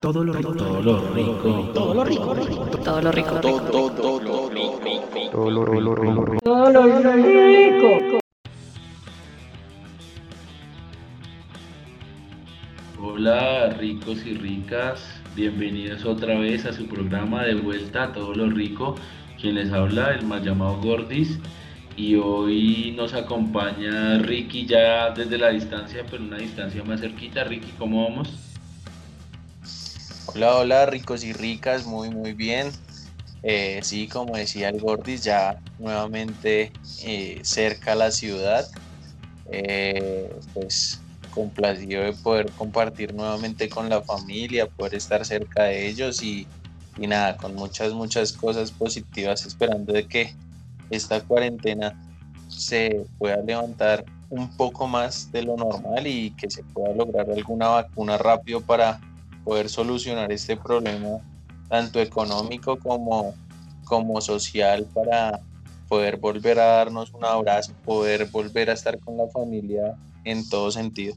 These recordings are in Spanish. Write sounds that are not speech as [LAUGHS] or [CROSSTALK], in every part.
Todo lo rico. Todo lo rico. Todo lo rico. Todo lo rico. Todo, todo lo rico. Todo lo rico. Todo lo rico. Hola ricos y ricas, bienvenidos otra vez a su programa de vuelta a todo lo rico. Quien les habla, el más llamado Gordis. Y hoy nos acompaña Ricky ya desde la distancia, pero una distancia más cerquita. Ricky, ¿cómo vamos? Hola, hola, ricos y ricas, muy, muy bien. Eh, sí, como decía el Gordis, ya nuevamente eh, cerca a la ciudad. Eh, pues complacido de poder compartir nuevamente con la familia, poder estar cerca de ellos y, y nada, con muchas, muchas cosas positivas, esperando de que esta cuarentena se pueda levantar un poco más de lo normal y que se pueda lograr alguna vacuna rápido para poder solucionar este problema tanto económico como, como social para poder volver a darnos un abrazo, poder volver a estar con la familia en todo sentido.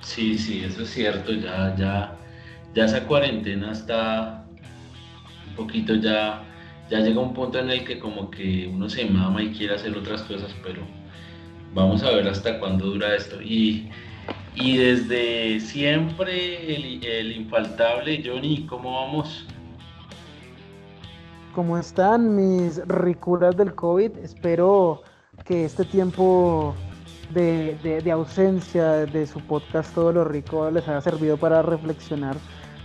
Sí, sí, eso es cierto, ya, ya, ya esa cuarentena está un poquito ya, ya llega un punto en el que como que uno se mama y quiere hacer otras cosas, pero vamos a ver hasta cuándo dura esto. Y, y desde siempre el, infaltable Johnny, ¿cómo vamos? ¿Cómo están mis ricuras del COVID? Espero que este tiempo de, de- de ausencia de su podcast Todo lo Rico les haya servido para reflexionar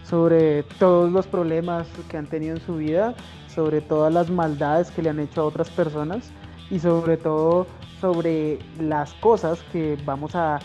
sobre todos los problemas que han tenido en su vida, sobre todas las maldades que le han hecho a otras personas y sobre todo sobre las cosas que vamos a,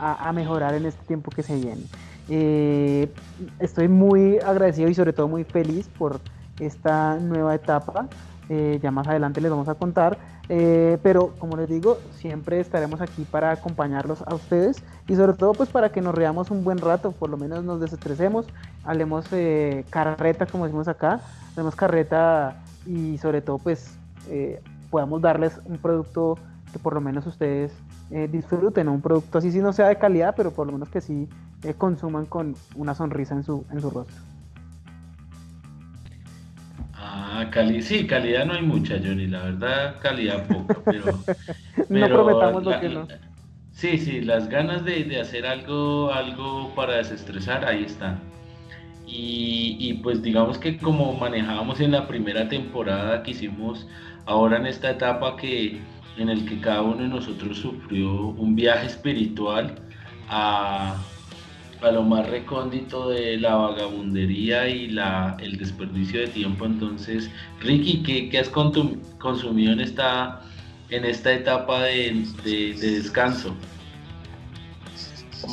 a- a mejorar en este tiempo que se viene. Eh, estoy muy agradecido y sobre todo muy feliz por esta nueva etapa. eh, ya más adelante les vamos a contar. eh, pero como les digo, siempre estaremos aquí para acompañarlos a ustedes y sobre todo pues para que nos reamos un buen rato, por lo menos nos desestresemos, hablemos eh, carreta como decimos acá, hablemos carreta y sobre todo pues eh, podamos darles un producto que por lo menos ustedes eh, disfruten, un producto así si no sea de calidad, pero por lo menos que sí eh, consuman con una sonrisa en su, en su rostro. Ah, cali sí, calidad no hay mucha, Johnny, la verdad, calidad poco, pero... [LAUGHS] No pero prometamos lo que no. Sí, sí, las ganas de, de hacer algo, algo para desestresar, ahí están. Y, y pues digamos que como manejábamos en la primera temporada que hicimos ahora en esta etapa que en el que cada uno de nosotros sufrió un viaje espiritual a, a lo más recóndito de la vagabundería y la, el desperdicio de tiempo. Entonces, Ricky, ¿qué, qué has consumido en esta, en esta etapa de, de- de descanso?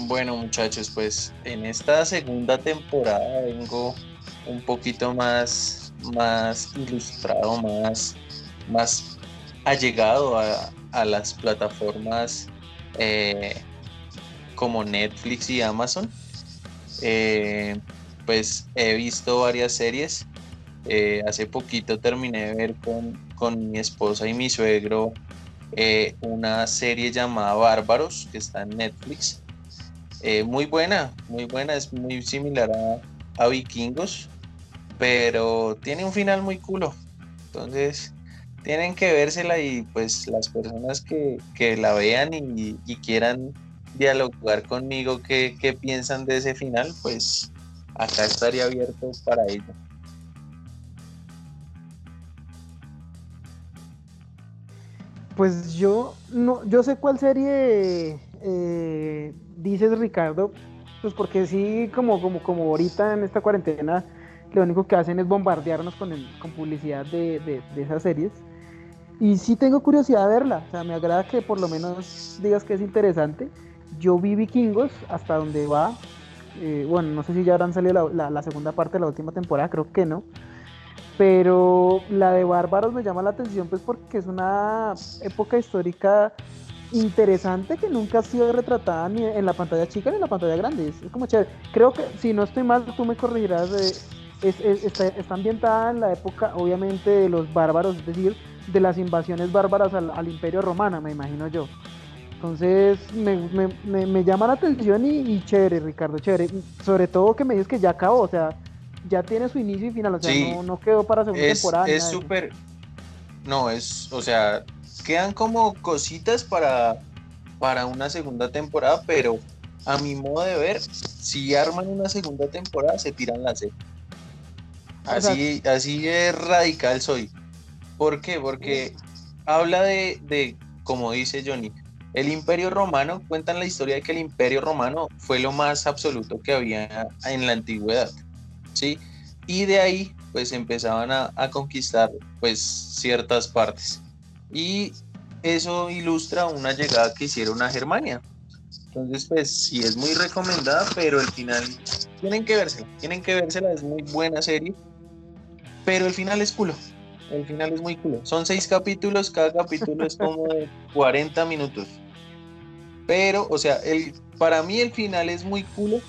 Bueno muchachos, pues en esta segunda temporada vengo un poquito más, más ilustrado, más, más allegado a, a las plataformas eh, como Netflix y Amazon. Eh, pues he visto varias series. Eh, hace poquito terminé de ver con, con mi esposa y mi suegro una serie llamada Bárbaros que está en Netflix. Muy buena, muy buena, es muy similar a, a Vikingos, pero tiene un final muy culo. Entonces, tienen que vérsela y pues las personas que, que la vean y, quieran dialogar conmigo qué, qué piensan de ese final, pues acá estaría abierto para ello. Pues yo no, yo sé cuál serie eh, dices Ricardo, pues porque sí, como, como, como ahorita en esta cuarentena, lo único que hacen es bombardearnos con, el- con publicidad de- de esas series. Y sí tengo curiosidad de verla, o sea, me agrada que por lo menos digas que es interesante. Yo vi Vikingos hasta donde va, eh, bueno, no sé si ya habrán salido la, la- la segunda parte de la última temporada, creo que no. Pero la de Bárbaros me llama la atención pues porque es una época histórica interesante que nunca ha sido retratada ni en la pantalla chica ni en la pantalla grande. Es, como chévere. Creo que, si no estoy mal, tú me corregirás, eh, es- es- está, está ambientada en la época, obviamente, de los bárbaros, es decir, de las invasiones bárbaras al, al Imperio Romano, me imagino yo. Entonces me, llama la atención y, chévere, Ricardo, chévere. Sobre todo que me dices que ya acabó, o sea, ya tiene su inicio y final, o sea, no, quedó para segunda temporada. Es súper... No, es, o sea, quedan como cositas para, para una segunda temporada, pero a mi modo de ver, si arman una segunda temporada, se tiran la serie. Así, así es radical soy. ¿Por qué? Porque habla de, de, como dice Johnny, el imperio romano, cuentan la historia de que el imperio romano fue lo más absoluto que había en la antigüedad, ¿sí? Y de ahí, pues empezaban a, a conquistar, pues, ciertas partes. Y eso ilustra una llegada que hicieron a Germania. Entonces, pues sí es muy recomendada, pero el final tienen que vérsela, tienen que vérsela, es muy buena serie, pero el final es culo. El final es muy culo. Son seis capítulos, cada capítulo es como [LAUGHS] 40 minutos. Pero, o sea, el, para mí el final es muy culo,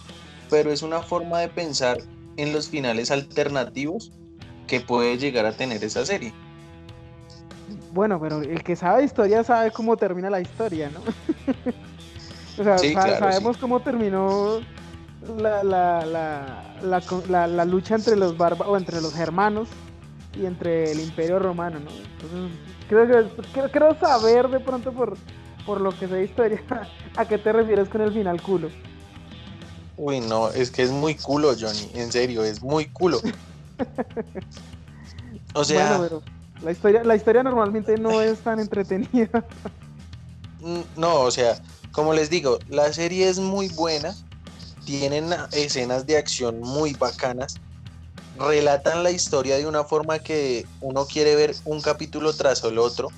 pero es una forma de pensar en los finales alternativos que puede llegar a tener esa serie. Bueno, pero el que sabe historia sabe cómo termina la historia, ¿no? [LAUGHS] o sea, sabemos cómo terminó la, la, la, la, lucha entre los bárbaros, o entre los germanos y entre el imperio romano, ¿no? Entonces, creo, creo, saber de pronto por, por lo que sé de historia [LAUGHS] a qué te refieres con el final culo. Uy, no, es que es muy culo, Johnny, en serio, es muy culo. [LAUGHS] o sea... Bueno, pero la historia, la historia normalmente no es tan [LAUGHS] entretenida. Mm, no, o sea, como les digo, la serie es muy buena, tienen escenas de acción muy bacanas, relatan la historia de una forma que uno quiere ver un capítulo tras el otro.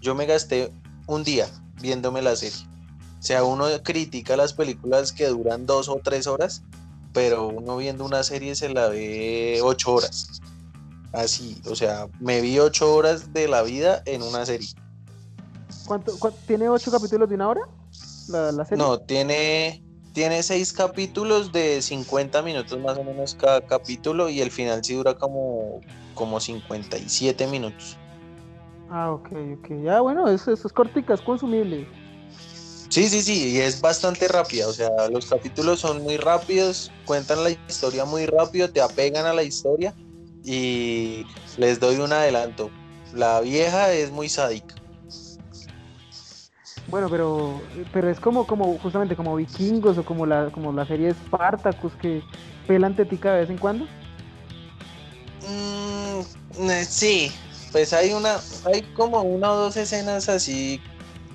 Yo me gasté un día viéndome la serie. O sea, uno critica las películas que duran dos o tres horas, pero uno viendo una serie se la ve ocho horas. Así, o sea, me vi ocho horas de la vida en una serie. ¿Cuánto, tiene ocho capítulos de una hora? La, serie? No, tiene, tiene seis capítulos de 50 minutos más o menos cada capítulo y el final sí dura como, como 57 minutos. Ah, ok, ok. Ya, bueno, eso, es cortica, es consumible. Sí, sí, sí, y es bastante rápida, o sea, los capítulos son muy rápidos, cuentan la historia muy rápido, te apegan a la historia y les doy un adelanto. La vieja es muy sádica. Bueno, pero, pero es como, como justamente como vikingos o como la, como la serie Spartacus que pelan tetica de vez en cuando. Mm, eh, sí, pues hay una, hay como una o dos escenas así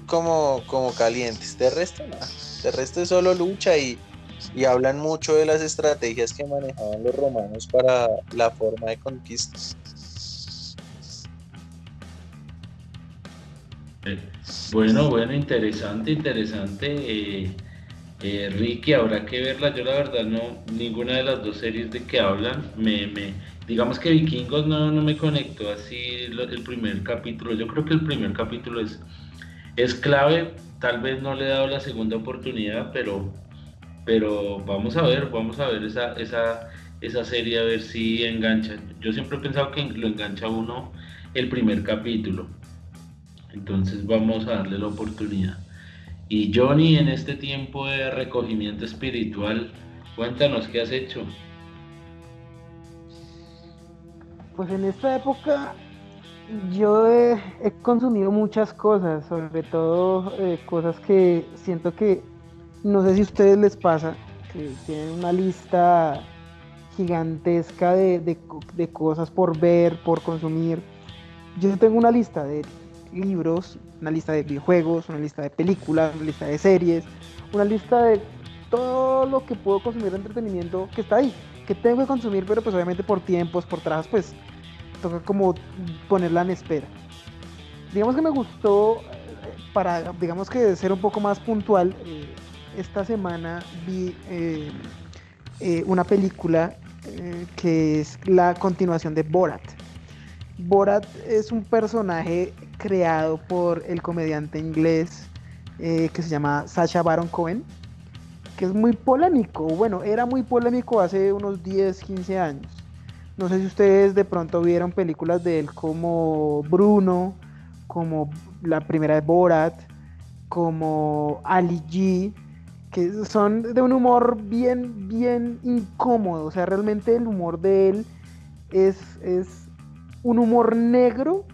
como, como calientes. De resto, nada. De resto es solo lucha y, y hablan mucho de las estrategias que manejaban los romanos para la forma de conquista. Bueno, bueno, interesante, interesante. Eh, eh, Ricky, habrá que verla. Yo la verdad no, ninguna de las dos series de que hablan, me, me digamos que Vikingos no, no me conectó así el primer capítulo. Yo creo que el primer capítulo es, es clave. Tal vez no le he dado la segunda oportunidad, pero pero vamos a ver, vamos a ver esa, esa, esa serie a ver si engancha. Yo siempre he pensado que lo engancha uno el primer capítulo. Entonces vamos a darle la oportunidad. Y Johnny, en este tiempo de recogimiento espiritual, cuéntanos qué has hecho. Pues en esta época yo he, consumido muchas cosas, sobre todo eh, cosas que siento que no sé si a ustedes les pasa que tienen una lista gigantesca de, cosas por ver, por consumir. Yo tengo una lista de libros, una lista de videojuegos, una lista de películas, una lista de series, una lista de todo lo que puedo consumir de entretenimiento que está ahí, que tengo que consumir, pero pues obviamente por tiempos, por trabajos, pues toca como ponerla en espera. Digamos que me gustó, eh, para, digamos que ser un poco más puntual, eh, esta semana vi eh, una película que es la continuación de Borat. Borat es un personaje creado por el comediante inglés que se llama Sacha Baron Cohen, que es muy polémico. Bueno, era muy polémico hace unos 10, 15 años. No sé si ustedes de pronto vieron películas de él como Bruno, como la primera de Borat, como Ali G, que son de un humor bien, bien incómodo. O sea, realmente el humor de él es, es un humor negro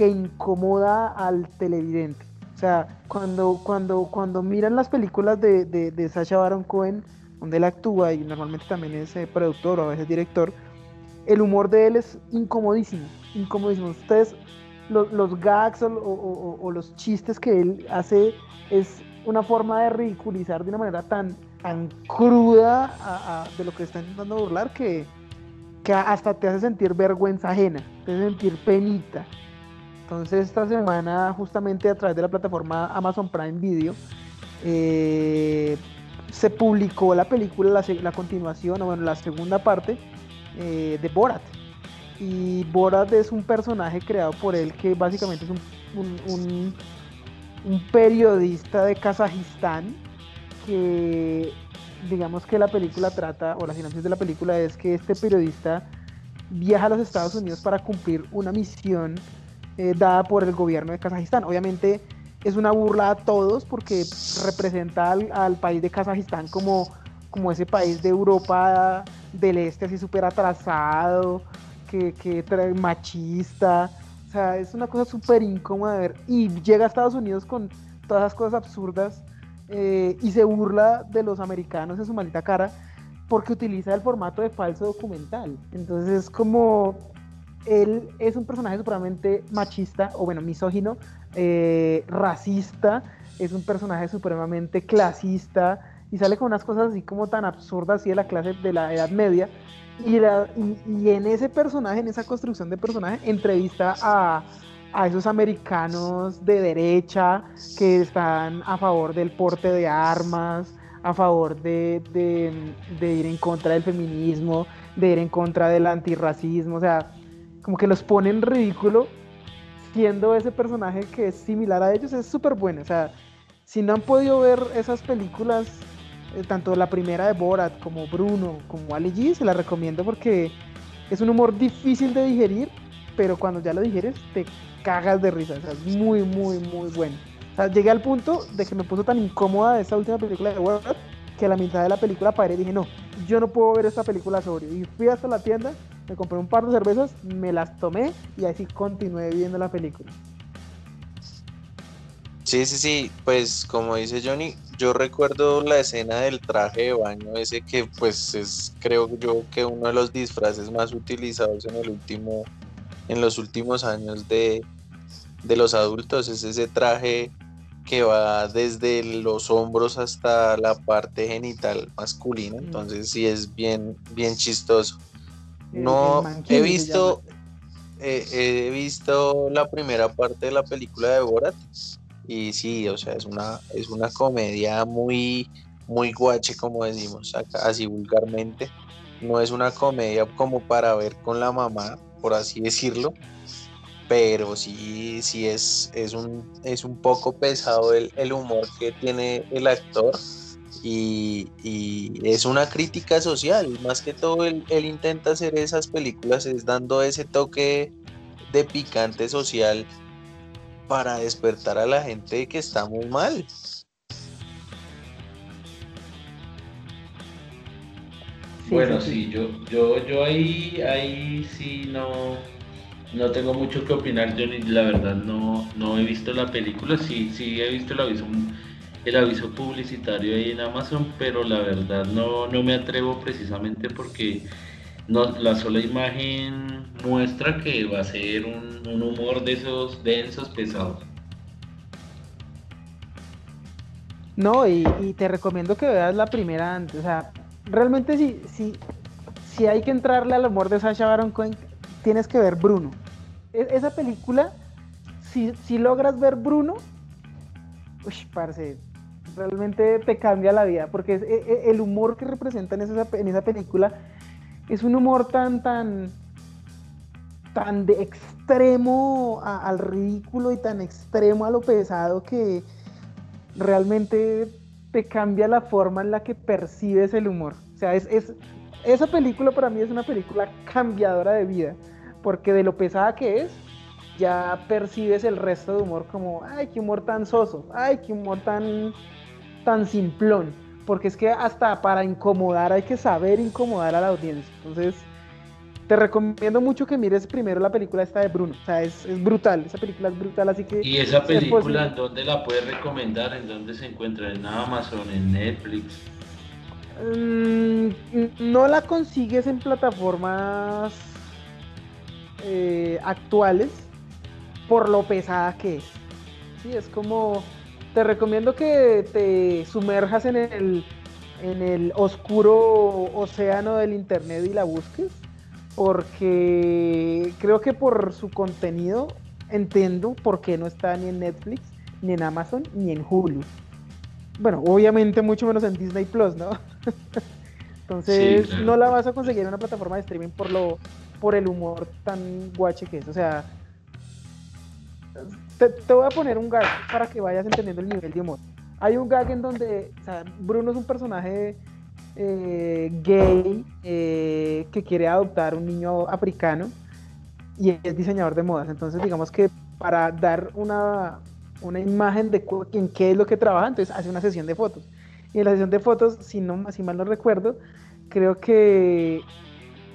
que incomoda al televidente. O sea, cuando, cuando, cuando miran las películas de, de, de Sacha Baron Cohen, donde él actúa y normalmente también es eh, productor o a veces director, el humor de él es incomodísimo, incomodísimo. Ustedes, los, gags o, los chistes que él hace es una forma de ridiculizar de una manera tan, tan cruda de lo que está intentando burlar que, que hasta te hace sentir vergüenza ajena, te hace sentir penita. Entonces esta semana justamente a través de la plataforma Amazon Prime Video eh, se publicó la película, la, continuación, o bueno, la segunda parte eh, de Borat. Y Borat es un personaje creado por él que básicamente es un, un, periodista de Kazajistán que digamos que la película trata, o la sinopsis de la película es que este periodista viaja a los Estados Unidos para cumplir una misión eh, dada por el gobierno de Kazajistán. Obviamente es una burla a todos porque representa al, país de Kazajistán como, como ese país de Europa del Este así súper atrasado, que, machista. O sea, es una cosa súper incómoda de ver. Y llega a Estados Unidos con todas esas cosas absurdas eh, y se burla de los americanos en su maldita cara porque utiliza el formato de falso documental. Entonces es como él es un personaje supremamente machista o bueno, misógino, eh, racista, es un personaje supremamente clasista y sale con unas cosas así como tan absurdas así de la clase de la Edad Media. Y, en ese personaje, en esa construcción de personaje, entrevista a, a, esos americanos de derecha que están a favor del porte de armas, a favor de, de ir en contra del feminismo, de ir en contra del antirracismo, o sea, como que los pone en ridículo siendo ese personaje que es similar a ellos, es súper bueno. O sea, si no han podido ver esas películas, eh, tanto la primera de Borat como Bruno, como Ali G, se la recomiendo porque es un humor difícil de digerir, pero cuando ya lo digieres te cagas de risa. O sea, es muy, muy, muy bueno. O sea, llegué al punto de que me puso tan incómoda esta última película de Borat que a la mitad de la película paré y dije, no, yo no puedo ver esta película sobrio. Y fui hasta la tienda me compré un par de cervezas, me las tomé y así continué viendo la película. Sí, sí, sí, pues como dice Johnny, yo recuerdo la escena del traje de baño, ese que pues es creo yo que uno de los disfraces más utilizados en el último, en los últimos años de, de los adultos, es ese traje que va desde los hombros hasta la parte genital masculina, mm. entonces sí es bien, bien chistoso. No, he visto, eh, he visto la primera parte de la película de Borat y sí, o sea, es una, es una comedia muy, muy guache, como decimos acá, así vulgarmente. No es una comedia como para ver con la mamá, por así decirlo, pero sí, sí es, es, un, es un poco pesado el, el humor que tiene el actor y, es una crítica social, más que todo él, intenta hacer esas películas es dando ese toque de picante social para despertar a la gente que está muy mal. bueno, sí, yo, yo, yo ahí, ahí sí no, no tengo mucho que opinar, yo la verdad no, no he visto la película, sí, sí he visto el aviso el aviso publicitario ahí en Amazon, pero la verdad no, no me atrevo precisamente porque no, la sola imagen muestra que va a ser un, humor de esos densos, pesados. No, y, te recomiendo que veas la primera antes. O sea, realmente si, si, si hay que entrarle al humor de Sasha Baron Cohen, tienes que ver Bruno. E, esa película, si, si logras ver Bruno, uy, parce, realmente te cambia la vida, porque e, e, el humor que representa en esa, en esa película es un humor tan, tan, tan de extremo al ridículo y tan extremo a lo pesado que realmente te cambia la forma en la que percibes el humor. O sea, es, es, esa película para mí es una película cambiadora de vida, porque de lo pesada que es, ya percibes el resto de humor como, ay, qué humor tan soso, ay, qué humor tan, tan simplón, porque es que hasta para incomodar hay que saber incomodar a la audiencia. Entonces, te recomiendo mucho que mires primero la película esta de Bruno, o sea, es, es brutal, esa película es brutal, así que... ¿Y esa película en dónde la puedes recomendar? ¿En dónde se encuentra? ¿En Amazon? ¿En Netflix? Mm, no la consigues en plataformas eh, actuales por lo pesada que es. Sí, es como, te recomiendo que te sumerjas en el, en el oscuro océano del internet y la busques, porque creo que por su contenido entiendo por qué no está ni en Netflix, ni en Amazon, ni en Hulu. Bueno, obviamente mucho menos en Disney Plus, ¿no? [LAUGHS] Entonces no la vas a conseguir en una plataforma de streaming por lo por el humor tan guache que es. O sea, te, voy a poner un gag para que vayas entendiendo el nivel de humor. Hay un gag en donde o sea, Bruno es un personaje eh, gay eh, que quiere adoptar un niño africano y es diseñador de modas. Entonces, digamos que para dar una, una imagen de en qué es lo que trabaja, entonces hace una sesión de fotos. Y en la sesión de fotos, si, no, si mal no recuerdo, creo que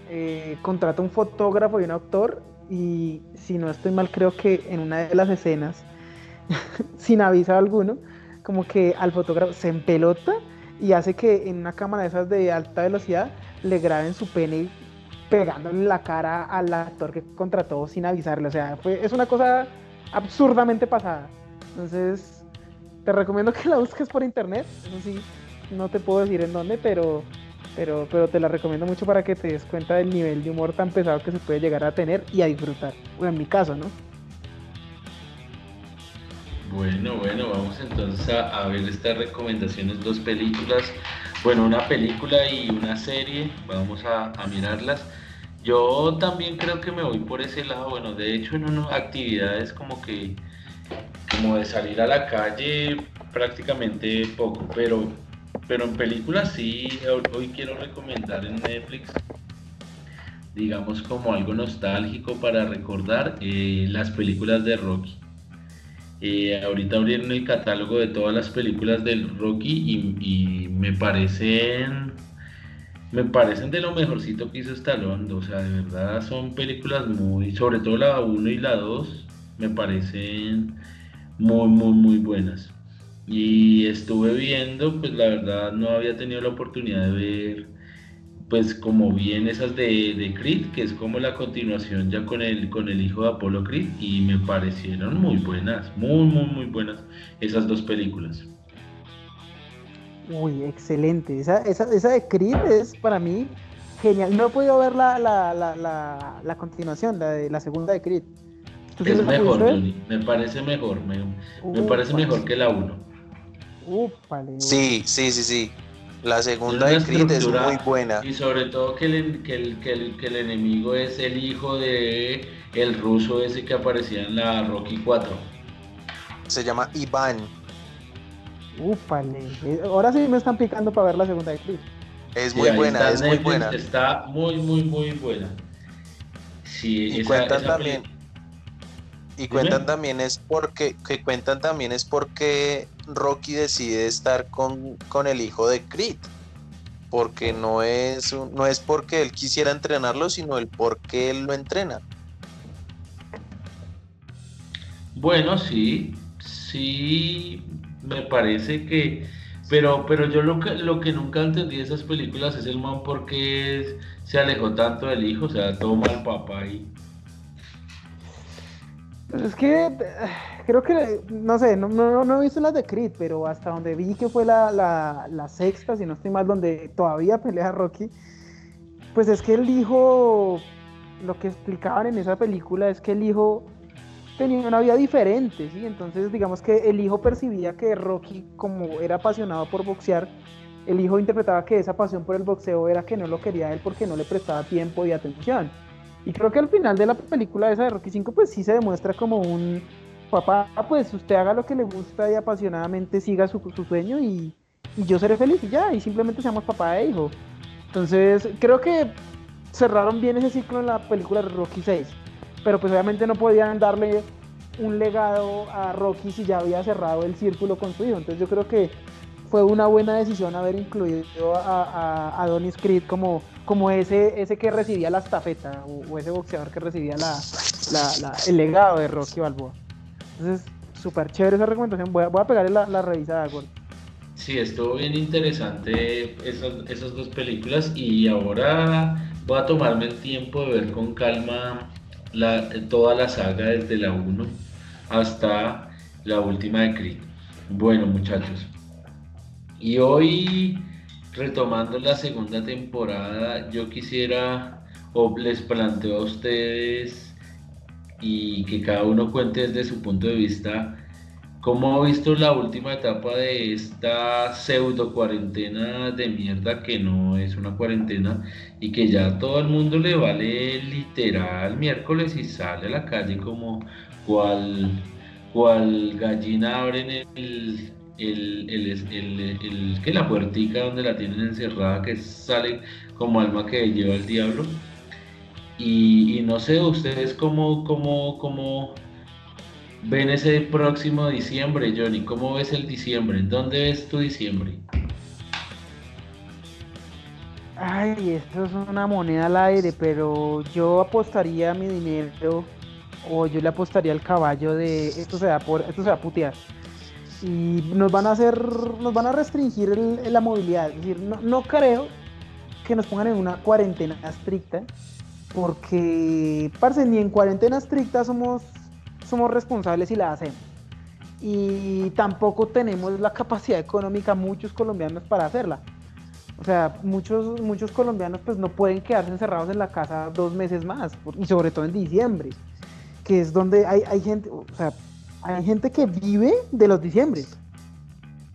eh, contrata un fotógrafo y un actor y si no estoy mal creo que en una de las escenas, [LAUGHS] sin aviso alguno, como que al fotógrafo se empelota y hace que en una cámara de esas de alta velocidad le graben su pene pegándole la cara al actor que contrató sin avisarle. O sea, es una cosa absurdamente pasada. Entonces, te recomiendo que la busques por internet. Eso sí, no te puedo decir en dónde, pero pero, pero te la recomiendo mucho para que te des cuenta del nivel de humor tan pesado que se puede llegar a tener y a disfrutar. Bueno, en mi caso, ¿no? Bueno, bueno, vamos entonces a, ver estas recomendaciones, dos películas, bueno, una película y una serie, vamos a, mirarlas. Yo también creo que me voy por ese lado, bueno, de hecho en unas actividades como que, como de salir a la calle prácticamente poco, pero pero en películas sí, hoy quiero recomendar en Netflix, digamos como algo nostálgico para recordar eh, las películas de Rocky. Eh, ahorita abrieron el catálogo de todas las películas del Rocky y, me parecen me parecen de lo mejorcito que hizo Stallone, o sea, de verdad son películas muy, sobre todo la 1 y la 2, me parecen muy, muy, muy buenas. Y estuve viendo, pues la verdad no había tenido la oportunidad de ver, pues como bien esas de, de Creed, que es como la continuación ya con el, con el hijo de Apolo Creed, y me parecieron muy buenas, muy, muy, muy buenas esas dos películas. Uy, excelente. Esa, esa, esa de Creed es para mí genial. No he podido ver la, la, la, la, continuación, la, de, la segunda de Creed. Es mejor, Me parece mejor. Me, me parece mejor que la 1. Sí, sí, sí, sí. La segunda de Creed es muy buena. Y sobre todo que el, que, el, que, el, que el enemigo es el hijo de el ruso ese que aparecía en la Rocky 4. Se llama Iván. Úpale. Eh, ahora sí me están picando para ver la segunda de Creed. Es muy buena, es muy buena. Está muy, muy, muy buena. Sí, y cuentan también. Y cuentan también es porque, que cuentan también es porque Rocky decide estar con, el hijo de Creed. Porque no es, no es porque él quisiera entrenarlo, sino el por qué él lo entrena. Bueno, sí, sí, me parece que, pero, pero yo lo que, lo que nunca entendí de esas películas es el man porque se alejó tanto del hijo, o sea, toma al papá y es que [SIGHS] creo que, no sé, no, no, he visto las de Creed, pero hasta donde vi que fue la, la, sexta, si no estoy mal, donde todavía pelea Rocky, pues es que el hijo, lo que explicaban en esa película es que el hijo tenía una vida diferente, ¿sí? Entonces digamos que el hijo percibía que Rocky, como era apasionado por boxear, el hijo interpretaba que esa pasión por el boxeo era que no lo quería él porque no le prestaba tiempo y atención. Y creo que al final de la película esa de Rocky 5 pues sí se demuestra como un papá, pues usted haga lo que le gusta y apasionadamente siga su, sueño y, yo seré feliz y ya, y simplemente seamos papá e hijo. Entonces creo que cerraron bien ese ciclo en la película de Rocky 6. pero pues obviamente no podían darle un legado a Rocky si ya había cerrado el círculo con su hijo. Entonces yo creo que fue una buena decisión haber incluido a, a, Donis Creed como, como ese, ese que recibía la estafeta o, ese boxeador que recibía la, el legado de Rocky Balboa. Entonces, súper chévere esa recomendación. Voy a, voy a pegarle la, la revisada, Gol. Sí, estuvo bien interesante esas, esas dos películas y ahora voy a tomarme el tiempo de ver con calma la, toda la saga desde la 1 hasta la última de Creed. Bueno, muchachos. Y hoy, retomando la segunda temporada, yo quisiera o les planteo a ustedes y que cada uno cuente desde su punto de vista cómo ha visto la última etapa de esta pseudo cuarentena de mierda que no es una cuarentena y que ya todo el mundo le vale literal miércoles y sale a la calle como cual, cual gallina abren el, el, el, que la puertica donde la tienen encerrada que sale como alma que lleva el diablo. Y, no sé, ustedes cómo, cómo, cómo ven ese próximo diciembre, Johnny. ¿Cómo ves el diciembre? ¿Dónde ves tu diciembre? Ay, esto es una moneda al aire, pero yo apostaría mi dinero o yo le apostaría al caballo de esto se va por esto se va a putear y nos van a hacer, nos van a restringir la movilidad. Es decir, no, creo que nos pongan en una cuarentena estricta, porque, parce, ni en cuarentena estricta somos, somos responsables y la hacemos. Y tampoco tenemos la capacidad económica, muchos colombianos, para hacerla. O sea, muchos, muchos colombianos pues no pueden quedarse encerrados en la casa dos meses más, y sobre todo en diciembre, que es donde hay, hay gente, o sea, hay gente que vive de los diciembres.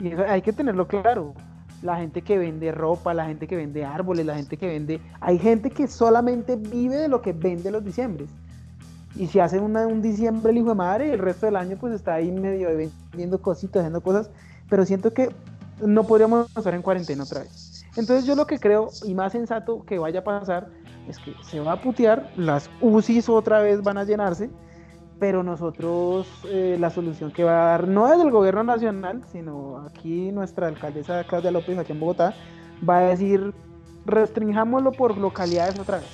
Y hay que tenerlo claro. La gente que vende ropa, la gente que vende árboles, la gente que vende... Hay gente que solamente vive de lo que vende los diciembres. Y si hace un diciembre el hijo de madre, el resto del año pues está ahí medio vendiendo cositas, haciendo cosas. Pero siento que no podríamos estar en cuarentena otra vez. Entonces yo lo que creo y más sensato que vaya a pasar es que se va a putear, las UCIs otra vez van a llenarse pero nosotros eh, la solución que va a dar no es del gobierno nacional, sino aquí nuestra alcaldesa Claudia López aquí en Bogotá va a decir restringámoslo por localidades otra vez.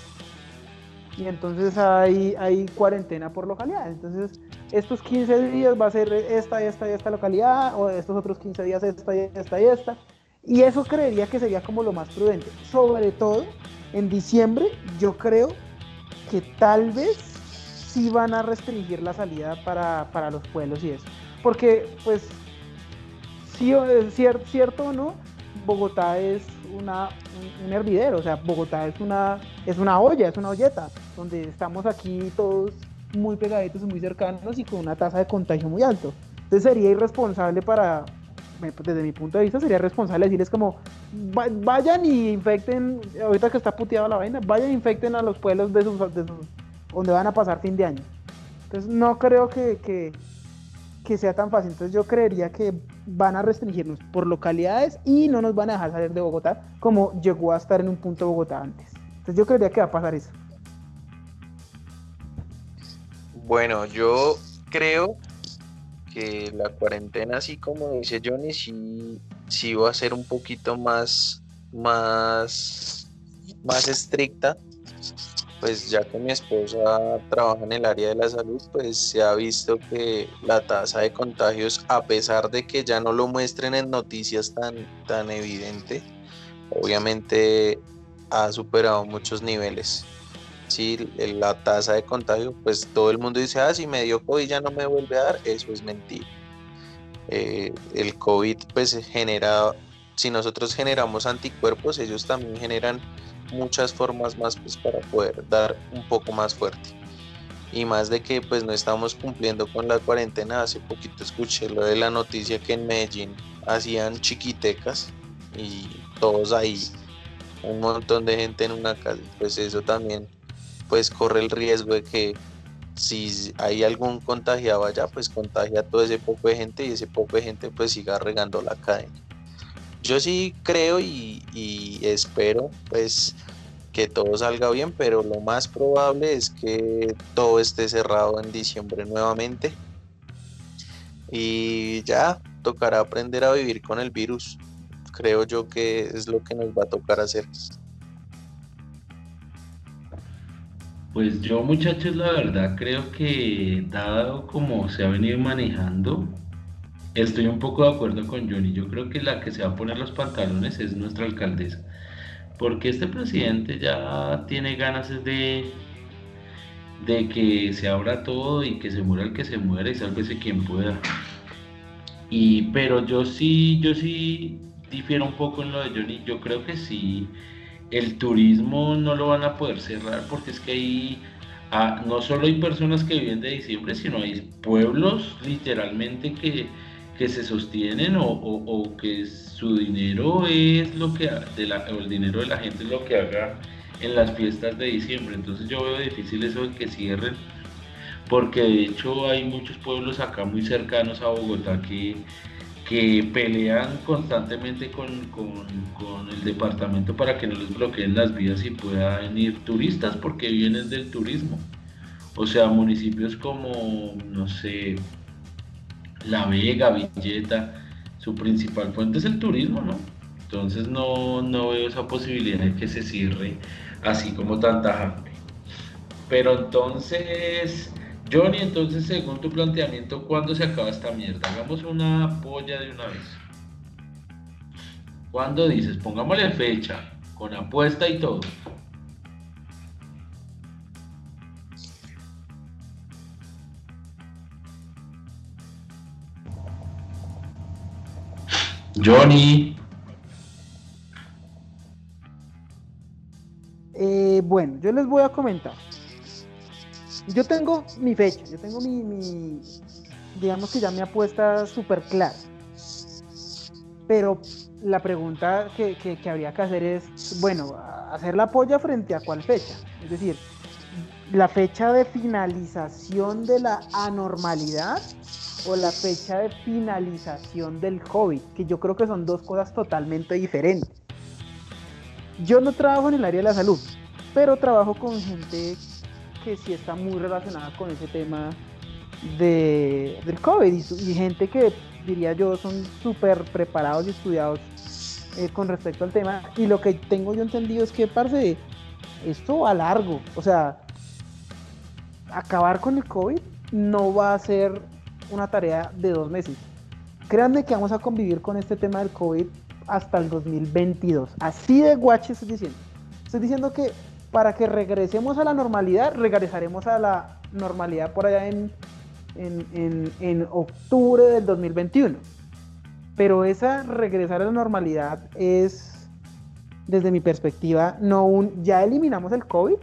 Y entonces hay, hay cuarentena por localidades. Entonces estos 15 días va a ser esta, esta y esta localidad, o estos otros 15 días esta y esta y esta. Y eso creería que sería como lo más prudente. Sobre todo en diciembre, yo creo que tal vez sí van a restringir la salida para, los pueblos y eso. Porque, pues, sí, es cierto o no, Bogotá es una, un, hervidero, o sea, Bogotá es una, es una olla, es una olleta, donde estamos aquí todos muy pegaditos y muy cercanos y con una tasa de contagio muy alto. Entonces sería irresponsable para, desde mi punto de vista, sería responsable decirles como, vayan y infecten, ahorita que está puteada la vaina, vayan e infecten a los pueblos de sus, de sus donde van a pasar fin de año. Entonces no creo que, que, sea tan fácil. Entonces yo creería que van a restringirnos por localidades y no nos van a dejar salir de Bogotá como llegó a estar en un punto Bogotá antes. Entonces yo creería que va a pasar eso. Bueno, yo creo que la cuarentena, así como dice Johnny, sí, sí va a ser un poquito más, más, más estricta pues ya que mi esposa trabaja en el área de la salud, pues se ha visto que la tasa de contagios, a pesar de que ya no lo muestren en noticias tan, tan evidente, obviamente ha superado muchos niveles. Sí, la tasa de contagio, pues todo el mundo dice, ah, si me dio COVID ya no me vuelve a dar, eso es mentira. Eh, el COVID pues genera, si nosotros generamos anticuerpos, ellos también generan muchas formas más pues, para poder dar un poco más fuerte. Y más de que pues no estamos cumpliendo con la cuarentena, hace poquito escuché lo de la noticia que en Medellín hacían chiquitecas y todos ahí, un montón de gente en una casa, pues eso también pues corre el riesgo de que si hay algún contagiado allá, pues contagia a todo ese poco de gente y ese poco de gente pues siga regando la cadena yo sí creo y, espero pues que todo salga bien, pero lo más probable es que todo esté cerrado en diciembre nuevamente. Y ya tocará aprender a vivir con el virus. Creo yo que es lo que nos va a tocar hacer. Pues yo muchachos, la verdad creo que dado como se ha venido manejando, estoy un poco de acuerdo con Johnny. Yo creo que la que se va a poner los pantalones es nuestra alcaldesa. Porque este presidente ya tiene ganas de, de que se abra todo y que se muera el que se muera y sálvese quien pueda. Y, pero yo sí, yo sí difiero un poco en lo de Johnny. Yo creo que sí el turismo no lo van a poder cerrar porque es que ahí ah, no solo hay personas que viven de diciembre, sino hay pueblos literalmente que, se sostienen o, que su dinero es lo que, o el dinero de la gente es lo que haga en las fiestas de diciembre. Entonces yo veo difícil eso de que cierren porque de hecho hay muchos pueblos acá muy cercanos a Bogotá que que pelean constantemente con, el departamento para que no les bloqueen las vías y puedan ir turistas porque vienen del turismo. O sea, municipios como, no sé, La Vega, Villeta, su principal fuente es el turismo, ¿no? Entonces no, no veo esa posibilidad de que se cierre así como tanta gente. Pero entonces Johnny, entonces, según tu planteamiento, ¿cuándo se acaba esta mierda? Hagamos una polla de una vez. ¿Cuándo dices? Pongámosle fecha, con apuesta y todo. Johnny. Eh, bueno, yo les voy a comentar yo tengo mi fecha, yo tengo mi, digamos que ya mi apuesta súper clara. Pero la pregunta que, que, habría que hacer es, bueno, hacer la polla frente a cuál fecha. Es decir, la fecha de finalización de la anormalidad o la fecha de finalización del COVID, que yo creo que son dos cosas totalmente diferentes. Yo no trabajo en el área de la salud, pero trabajo con gente que sí está muy relacionada con ese tema de, del COVID y, gente que diría yo son súper preparados y estudiados eh, con respecto al tema. Y lo que tengo yo entendido es que, parce, esto va largo. O sea, acabar con el COVID no va a ser una tarea de dos meses. Créanme que vamos a convivir con este tema del COVID hasta el 2022. Así de guache estoy diciendo. Estoy diciendo que para que regresemos a la normalidad, regresaremos a la normalidad por allá en, en, octubre del 2021. Pero esa regresar a la normalidad es, desde mi perspectiva, no un ya eliminamos el COVID,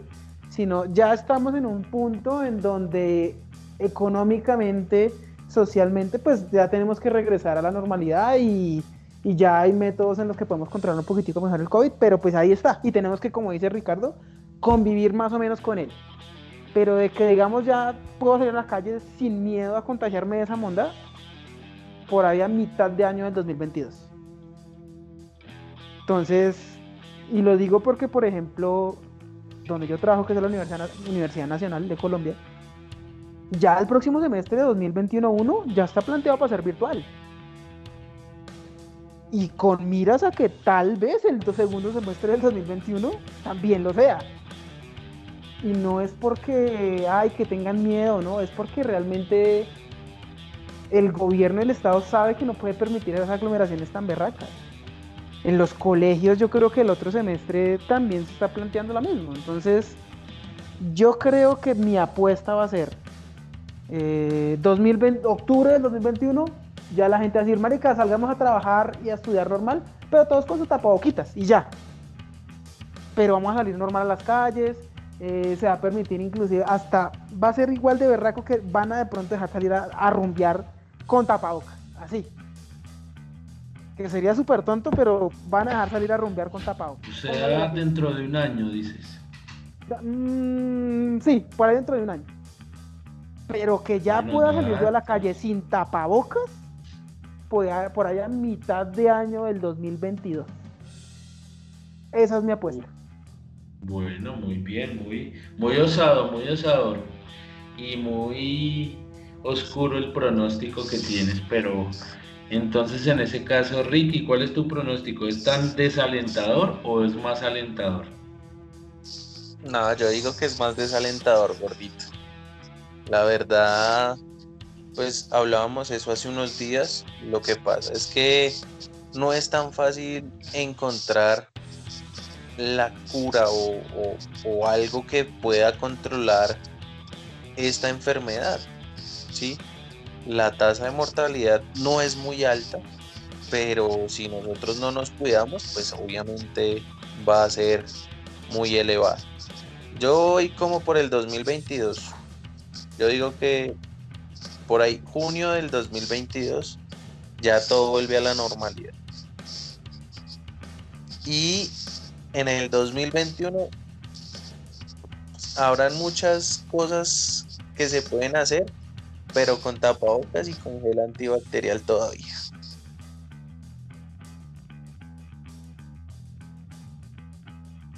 sino ya estamos en un punto en donde económicamente, socialmente, pues ya tenemos que regresar a la normalidad y, y ya hay métodos en los que podemos controlar un poquitico mejor el COVID, pero pues ahí está. Y tenemos que, como dice Ricardo, convivir más o menos con él. Pero de que digamos ya puedo salir a las calles sin miedo a contagiarme de esa monda, por ahí a mitad de año del 2022. Entonces, y lo digo porque, por ejemplo, donde yo trabajo, que es la Universidad, Universidad Nacional de Colombia, ya el próximo semestre de 2021-1 ya está planteado para ser virtual y con miras a que tal vez el segundo semestre del 2021 también lo sea. Y no es porque, ay, que tengan miedo, no, es porque realmente el gobierno del Estado sabe que no puede permitir esas aglomeraciones tan berracas. En los colegios yo creo que el otro semestre también se está planteando lo mismo. Entonces, yo creo que mi apuesta va a ser 2020, eh, octubre del 2021 ya la gente va a decir, marica, salgamos a trabajar y a estudiar normal, pero todos con sus tapaboquitas y ya. Pero vamos a salir normal a las calles, eh, se va a permitir inclusive, hasta va a ser igual de berraco que van a de pronto dejar salir a, rumbear con tapabocas, así. Que sería súper tonto, pero van a dejar salir a rumbear con tapabocas. O sea, dentro de un año, dices. Mm, sí, por ahí dentro de un año. Pero que ya pueda salir yo a la calle sin tapabocas, por allá, mitad de año del 2022. Esa es mi apuesta. Bueno, muy bien, muy, muy osado, muy osador y muy oscuro el pronóstico que tienes, pero entonces en ese caso, Ricky, ¿cuál es tu pronóstico? ¿Es tan desalentador o es más alentador? No, yo digo que es más desalentador, gordito. La verdad, pues hablábamos eso hace unos días. Lo que pasa es que no es tan fácil encontrar la cura o, algo que pueda controlar esta enfermedad. ¿sí? La tasa de mortalidad no es muy alta, pero si nosotros no nos cuidamos, pues obviamente va a ser muy elevada. Yo voy como por el 2022. Yo digo que por ahí, junio del 2022, ya todo vuelve a la normalidad. Y en el 2021 habrán muchas cosas que se pueden hacer, pero con tapabocas y con gel antibacterial todavía.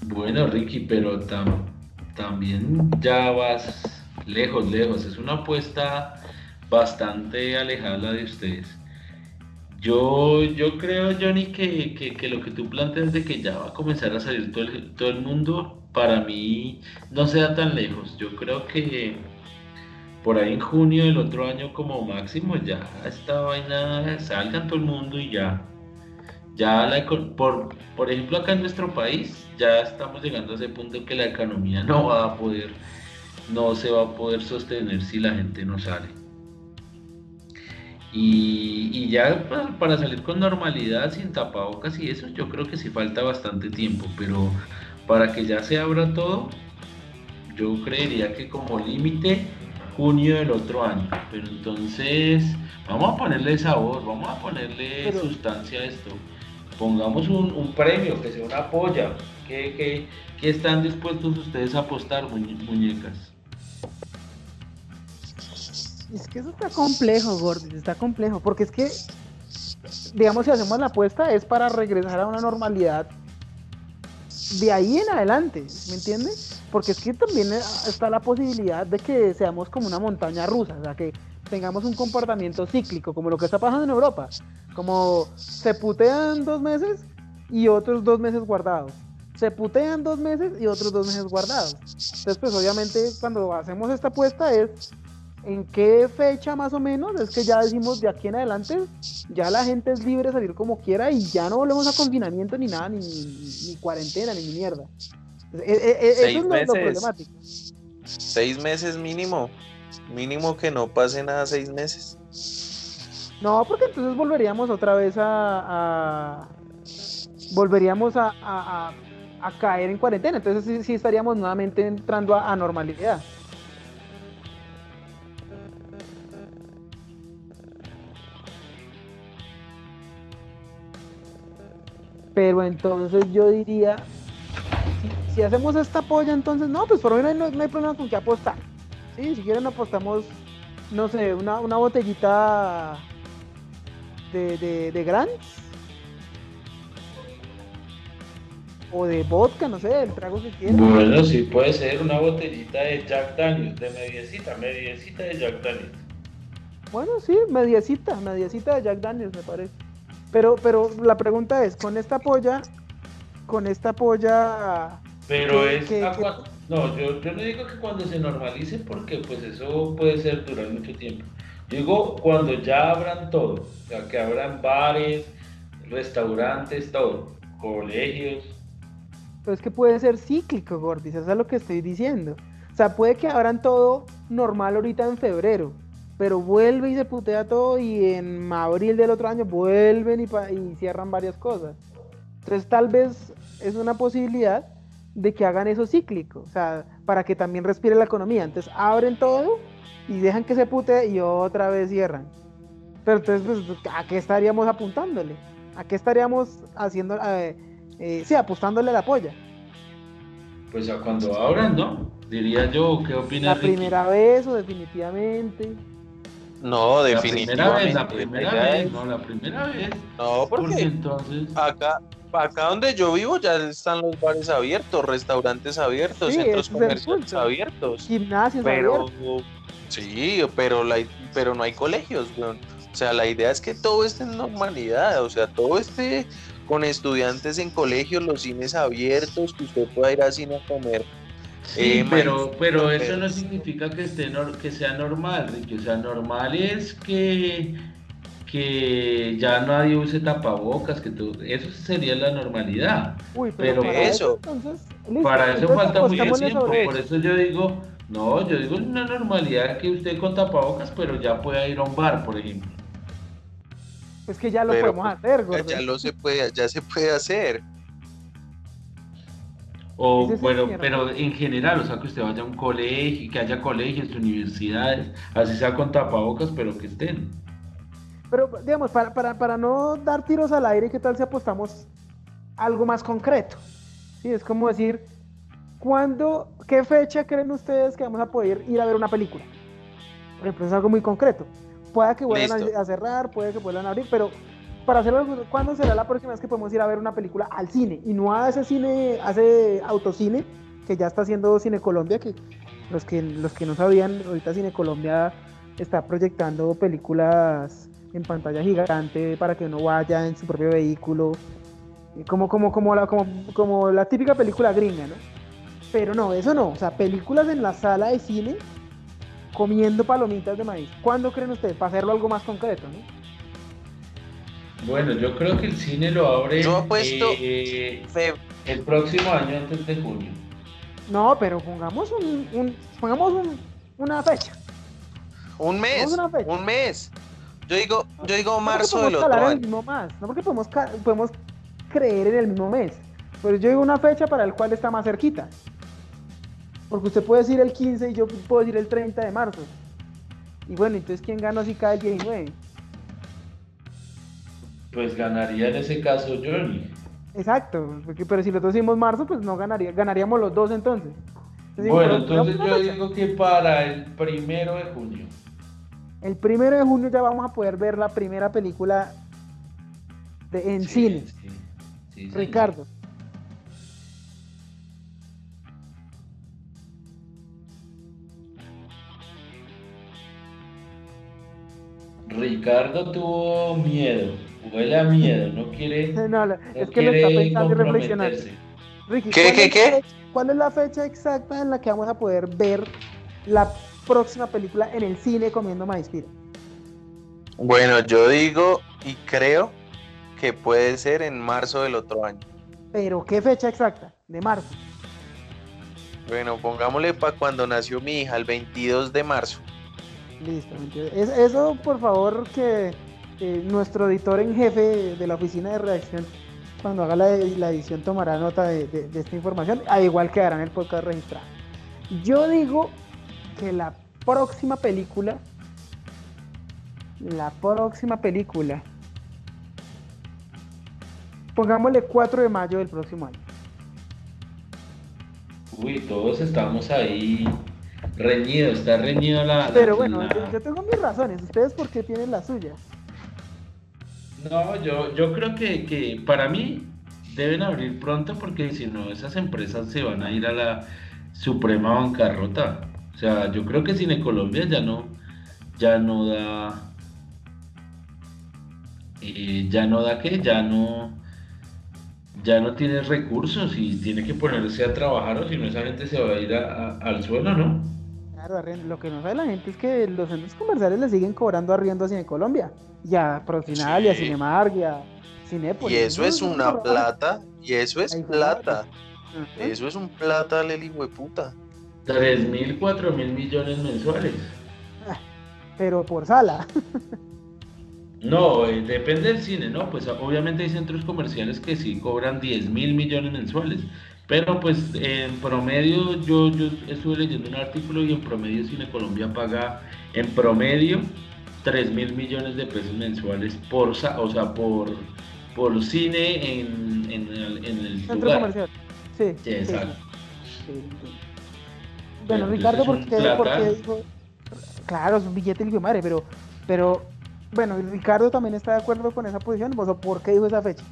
Bueno, Ricky, pero también ya vas lejos, lejos. Es una apuesta bastante alejada de ustedes. Yo, yo creo, Johnny, que, lo que tú planteas de que ya va a comenzar a salir todo el, todo el mundo, para mí no sea tan lejos. Yo creo que por ahí en junio del otro año como máximo ya esta vaina salga todo el mundo y ya. Ya la, por, por ejemplo acá en nuestro país ya estamos llegando a ese punto que la economía no va a poder, no se va a poder sostener si la gente no sale. Y, ya para, salir con normalidad, sin tapabocas y eso, yo creo que sí falta bastante tiempo, pero para que ya se abra todo, yo creería que como límite junio del otro año. Pero entonces, vamos a ponerle sabor, vamos a ponerle sustancia a esto. Pongamos un, premio, que sea una polla. ¿Qué, qué están dispuestos ustedes a apostar, muñecas? Es que eso está complejo, Gordis, está complejo, porque es que, digamos, si hacemos la apuesta es para regresar a una normalidad de ahí en adelante, ¿me entiendes? Porque es que también está la posibilidad de que seamos como una montaña rusa, o sea, que tengamos un comportamiento cíclico, como lo que está pasando en Europa, como se putean dos meses y otros dos meses guardados. Se putean dos meses y otros dos meses guardados. Entonces, pues obviamente cuando hacemos esta apuesta es ¿En qué fecha más o menos? Es que ya decimos de aquí en adelante, ya la gente es libre de salir como quiera y ya no volvemos a confinamiento ni nada, ni, cuarentena, ni mierda. E, e, e, eso es lo, problemático. Seis meses mínimo. Mínimo que no pase nada seis meses. No, porque entonces volveríamos otra vez a. volveríamos a, a, caer en cuarentena. Entonces sí, estaríamos nuevamente entrando a normalidad. Pero entonces yo diría, si, hacemos esta polla, entonces no, pues por lo menos no, hay problema con que apostar. ¿sí? Si quieren apostamos, no sé, una, botellita de, de, de O de vodka, no sé, el trago que quieran. Bueno, sí puede ser una botellita de Jack Daniels, de mediecita, mediecita de Jack Daniels. Bueno, sí, mediecita, mediecita de Jack Daniels me parece. Pero, pero la pregunta es, con esta polla, con esta polla... Pero es... no, yo, yo no digo que cuando se normalice porque pues eso puede ser durar mucho tiempo. Yo digo cuando ya abran todo, o sea, que abran bares, restaurantes, todo, colegios. Pero es que puede ser cíclico, Gordis, eso es lo que estoy diciendo. O sea, puede que abran todo normal ahorita en febrero, pero vuelve y se putea todo y en abril del otro año vuelven y, cierran varias cosas. Entonces tal vez es una posibilidad de que hagan eso cíclico, o sea, para que también respire la economía. Entonces abren todo y dejan que se putee y otra vez cierran. Pero entonces, pues, ¿a qué estaríamos apuntándole? ¿A qué estaríamos haciendo, eh, eh, sí, apostándole la polla? Pues a cuando abran, ¿no? Diría yo, ¿qué opinas? La primera vez o definitivamente. No, definitivamente. La primera vez, la primera vez, no, la primera vez. No, porque, entonces... acá, acá donde yo vivo ya están los bares abiertos, restaurantes abiertos, Sí, centros comerciales abiertos. Gimnasios Pero abiertos. sí, pero la, pero no hay colegios, weón. O sea, la idea es que todo esté en normalidad, o sea, todo esté con estudiantes en colegios, los cines abiertos, que usted pueda ir al cine a comer. Sí, Eh, pero, pero eso no significa que, esté nor- que sea normal, Ricky. O sea, normal es que, que ya nadie use tapabocas, que todo, eso sería la normalidad. Uy, pero, pero para eso- entonces, listo, Para eso entonces falta mucho tiempo, por eso. yo digo, no, yo digo una normalidad que usted con tapabocas, pero ya pueda ir a un bar, por ejemplo. Pues que ya lo Pero, podemos pues, hacer, Ya, gordo. ya lo se puede, ya se puede hacer. O Ese bueno, pero en general, o sea, que usted vaya a un colegio, que haya colegios, universidades, así sea con tapabocas, pero que estén. Pero, digamos, para, para, para no dar tiros al aire, ¿qué tal si apostamos algo más concreto? Sí, es como decir, ¿cuándo, qué fecha creen ustedes que vamos a poder ir a ver una película? Por ejemplo, es algo muy concreto. Puede que vuelvan a, a cerrar, puede que vuelvan a abrir, pero para hacerlo, ¿cuándo será la próxima vez que podemos ir a ver una película al cine? Y no a ese cine, a ese autocine que ya está haciendo Cine Colombia, que los que, los que no sabían, ahorita Cine Colombia está proyectando películas en pantalla gigante para que uno vaya en su propio vehículo, eh, como, como, como, la, como, como la típica película gringa, ¿no? Pero no, eso no, o sea, películas en la sala de cine comiendo palomitas de maíz. ¿Cuándo creen ustedes? Para hacerlo algo más concreto, ¿no? Bueno, yo creo que el cine lo abre Yo apuesto- eh, el próximo año antes de junio. No, pero pongamos un, un- pongamos un- una fecha. Un mes, fecha. un mes. Yo digo, yo digo No porque marzo podemos del otro en el año. mismo más, no porque podemos, podemos creer en el mismo mes. Pero yo digo una fecha para el cual está más cerquita. Porque usted puede decir el 15 y yo puedo decir el 30 de marzo. Y bueno, entonces ¿quién gana si cae el 19? Pues ganaría en ese caso Johnny. Exacto, porque, pero si los dos decimos marzo, pues no ganaría, ganaríamos los dos entonces. Entonces, Bueno, entonces yo fecha. digo que para el primero de junio. El primero de junio ya vamos a poder ver la primera película de, en Sí, cine. sí, sí, señor. Ricardo. Ricardo tuvo miedo, huele a miedo, no quiere, no [LAUGHS] No, la- es que lo está pensando y reflexionando. Ricky, ¿Qué, ¿cuál qué, qué? fecha- ¿Cuál es la fecha exacta en la que vamos a poder ver la próxima película en el cine comiendo maíz pira? Bueno, yo digo y creo que puede ser en marzo del otro año. Pero ¿qué fecha exacta? De marzo. Bueno, pongámosle para cuando nació mi hija, el 22 de marzo. Listo. eso, por favor, que eh, nuestro editor en jefe de la oficina de redacción, cuando haga la, la edición, tomará nota de, de- de esta información, a igual quedará en el podcast registrado. Yo digo que la próxima película, la próxima película, pongámosle 4 de mayo del próximo año. Uy, todos estamos ahí reñidos, está reñido la... la- Pero bueno, la- yo tengo mis razones. ¿Ustedes por qué tienen las suyas? No, yo, yo creo que, que para mí deben abrir pronto porque si no esas empresas se van a ir a la suprema bancarrota. O sea, yo creo que Cine Colombia ya no, ya no da, eh, ya no da qué, ya no, ya no tiene recursos y tiene que ponerse a trabajar o si no esa gente se va a ir al suelo, ¿no? Claro, lo que no sabe la gente es que los centros comerciales le siguen cobrando arriendo a Cine Colombia. Y a Procinal, y a Sí. Cinemark, y a Cinépolis. Y eso es No, una no, plata, y eso es Ahí plata. Eso es un plata del hijo de puta. 3 mil, 4 mil millones mensuales. Pero por sala. [LAUGHS] No, eh, depende del cine, ¿no? Pues obviamente hay centros comerciales que sí cobran 10 mil millones mensuales, pero pues en promedio yo, yo estuve leyendo un artículo y en promedio Cine Colombia paga en promedio 3 mil millones de pesos mensuales por, sa- o sea, por, por cine en, en el, en el Centro lugar. comercial. Sí. Sí, exacto. sí, sí. Bueno, pues, Ricardo, ¿por qué, plata. por qué dijo? Claro, es un billete de madre, pero, pero, bueno, Ricardo también está de acuerdo con esa posición. ¿Vos ¿Por qué dijo esa fecha?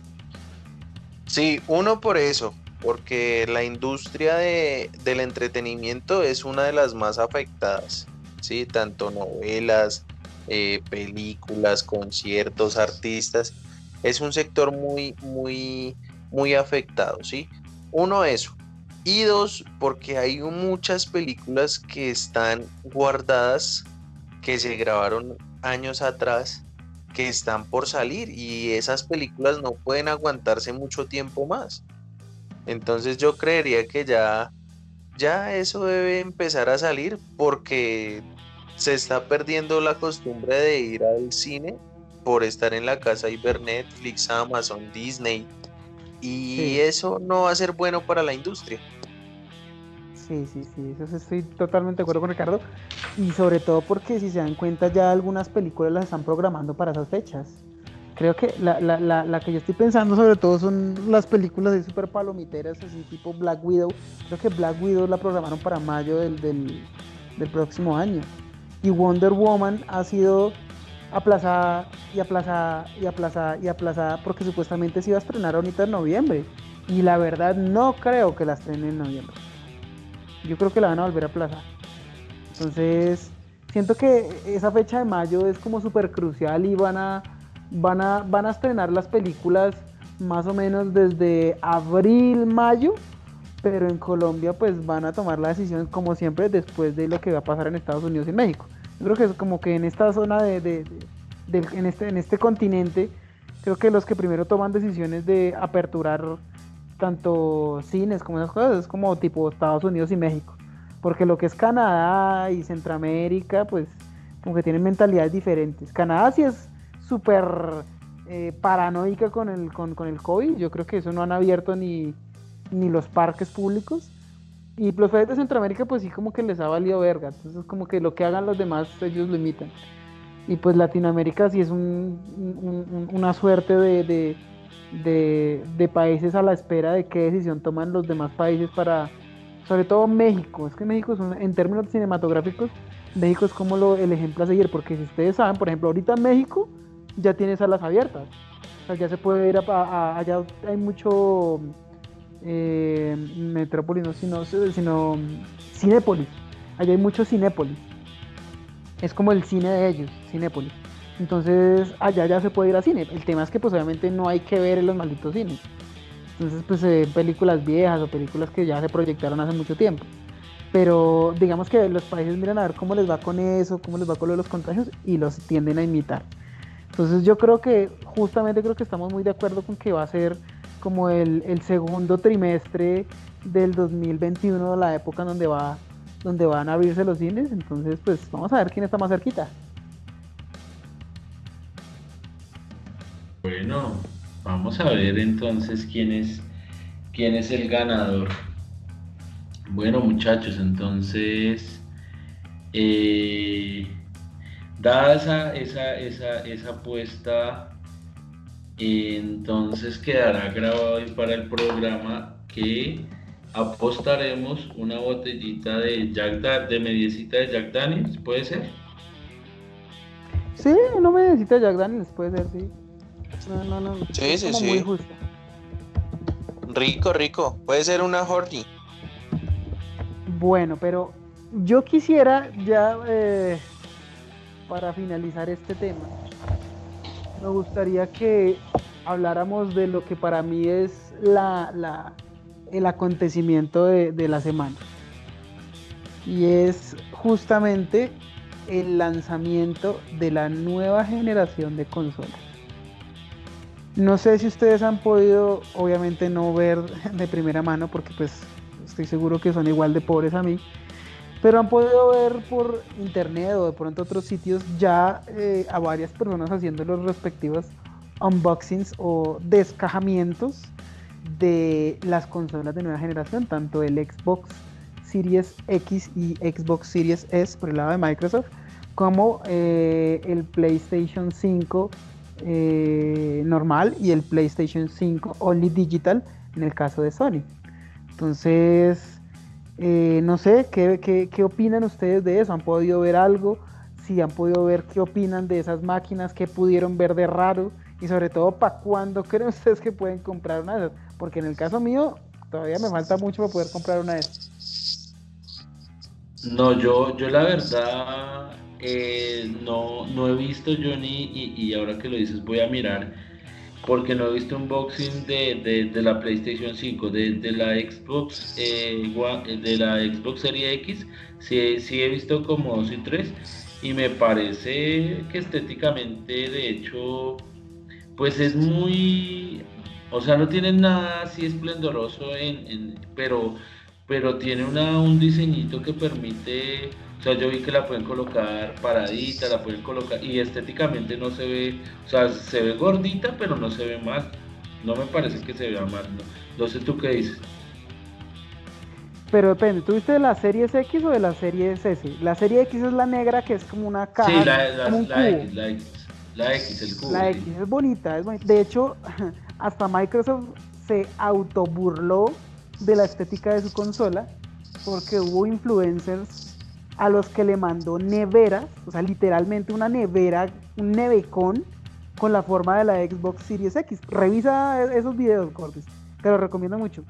Sí, uno por eso, porque la industria de, del entretenimiento es una de las más afectadas, ¿sí? Tanto novelas, eh, películas, conciertos, artistas. Es un sector muy, muy, muy afectado, ¿sí? Uno, eso. Y dos, porque hay muchas películas que están guardadas, que se grabaron años atrás, que están por salir y esas películas no pueden aguantarse mucho tiempo más. Entonces yo creería que ya, ya eso debe empezar a salir porque se está perdiendo la costumbre de ir al cine por estar en la casa y ver Netflix, Amazon, Disney. Y eso no va a ser bueno para la industria. Sí, sí, sí, eso estoy totalmente de acuerdo con Ricardo. Y sobre todo porque si se dan cuenta ya algunas películas las están programando para esas fechas. Creo que la, la, la, que yo estoy pensando sobre todo son las películas de super palomiteras, así tipo Black Widow. Creo que Black Widow la programaron para mayo del, del, del próximo año. Y Wonder Woman ha sido aplazada y aplazada y aplazada y aplazada porque supuestamente se iba a estrenar ahorita en noviembre. Y la verdad no creo que la estrenen en noviembre. Yo creo que la van a volver a aplazar. Entonces, siento que esa fecha de mayo es como súper crucial y van a, van, a, van a estrenar las películas más o menos desde abril, mayo, pero en Colombia pues van a tomar la decisión como siempre después de lo que va a pasar en Estados Unidos y México. Yo creo que es como que en esta zona de, en, este, en este continente, creo que los que primero toman decisiones de aperturar tanto cines como esas cosas, es como tipo Estados Unidos y México. Porque lo que es Canadá y Centroamérica, pues como que tienen mentalidades diferentes. Canadá sí es súper eh, paranoica con el, con, con, el COVID. Yo creo que eso no han abierto ni, ni los parques públicos. Y los países de Centroamérica, pues sí, como que les ha valido verga. Entonces, como que lo que hagan los demás, ellos lo imitan. Y pues Latinoamérica sí es un, una suerte de de, países a la espera de qué decisión toman los demás países para, sobre todo México. Es que México, es en términos cinematográficos, México es como lo, el ejemplo a seguir, porque si ustedes saben, por ejemplo, ahorita México ya tiene salas abiertas. O sea, ya se puede ir a, allá hay mucho eh, Metrópolis, no, sino, sino Cinépolis. Allá hay mucho Cinépolis. Es como el cine de ellos, Cinépolis. Entonces allá ya se puede ir al cine. El tema es que pues obviamente no hay que ver en los malditos cines. Entonces pues se películas viejas o películas que ya se proyectaron hace mucho tiempo. Pero digamos que los países miran a ver cómo les va con eso, cómo les va con los contagios y los tienden a imitar. Entonces yo creo que justamente creo que estamos muy de acuerdo con que va a ser como el, segundo trimestre del 2021, la época en donde, va, donde van a abrirse los cines. Entonces pues vamos a ver quién está más cerquita. Bueno, vamos a ver entonces quién es, quién es el ganador. Bueno, muchachos, entonces, eh, dada esa, esa, apuesta, entonces quedará grabado hoy para el programa que apostaremos una botellita de Jack de mediecita de Jack Daniels, ¿puede ser? Sí, no mediecita de Jack Daniels, puede ser, sí. No, no, no. Sí, sí, sí. Rico, rico. Puede ser una Horny. Bueno, pero yo quisiera ya eh, para finalizar este tema, me gustaría que habláramos de lo que para mí es la, el acontecimiento de, de la semana. Y es justamente el lanzamiento de la nueva generación de consolas. No sé si ustedes han podido, obviamente no ver de primera mano, porque pues estoy seguro que son igual de pobres a mí, pero han podido ver por internet o de pronto otros sitios ya eh, a varias personas haciendo los respectivos unboxings o descajamientos de las consolas de nueva generación, tanto el Xbox Series X y Xbox Series S por el lado de Microsoft, como eh, el PlayStation 5 eh, normal y el PlayStation 5 Only Digital en el caso de Sony. Entonces, eh, no sé, ¿qué, ¿qué, opinan ustedes de eso? ¿Han podido ver algo? Si han podido ver qué opinan de esas máquinas, qué pudieron ver de raro y sobre todo para cuándo [LAUGHS] creen ustedes que pueden comprar una de esas. porque en el caso mío todavía me falta mucho para poder comprar una de estas. No, yo, yo la verdad eh, no, no he visto Johnny y ahora que lo dices voy a mirar porque no he visto un unboxing de, de, la PlayStation 5, de, la Xbox eh, de la Xbox Series X, sí, sí, he visto como 2 y 3 y me parece que estéticamente de hecho pues es muy o sea no tiene nada así esplendoroso en, en pero pero tiene una, un diseñito que permite o sea, yo vi que la pueden colocar paradita, la pueden colocar y estéticamente no se ve, o sea, se ve gordita, pero no se ve mal. No me parece que se vea mal. No, sé tú qué dices. Pero depende, ¿tú viste de la serie X o de la serie S? La serie X es la negra que es como una caja. Sí, la, la, la X, la X, la X, el cubo. La X es bonita, es bonita. De hecho, [LAUGHS] hasta Microsoft se autoburló de la estética de su consola porque hubo influencers a los que le mandó neveras, o sea, literalmente una nevera, un nevecón con la forma de la Xbox Series X. Revisa esos videos, Cortes, te lo recomiendo mucho.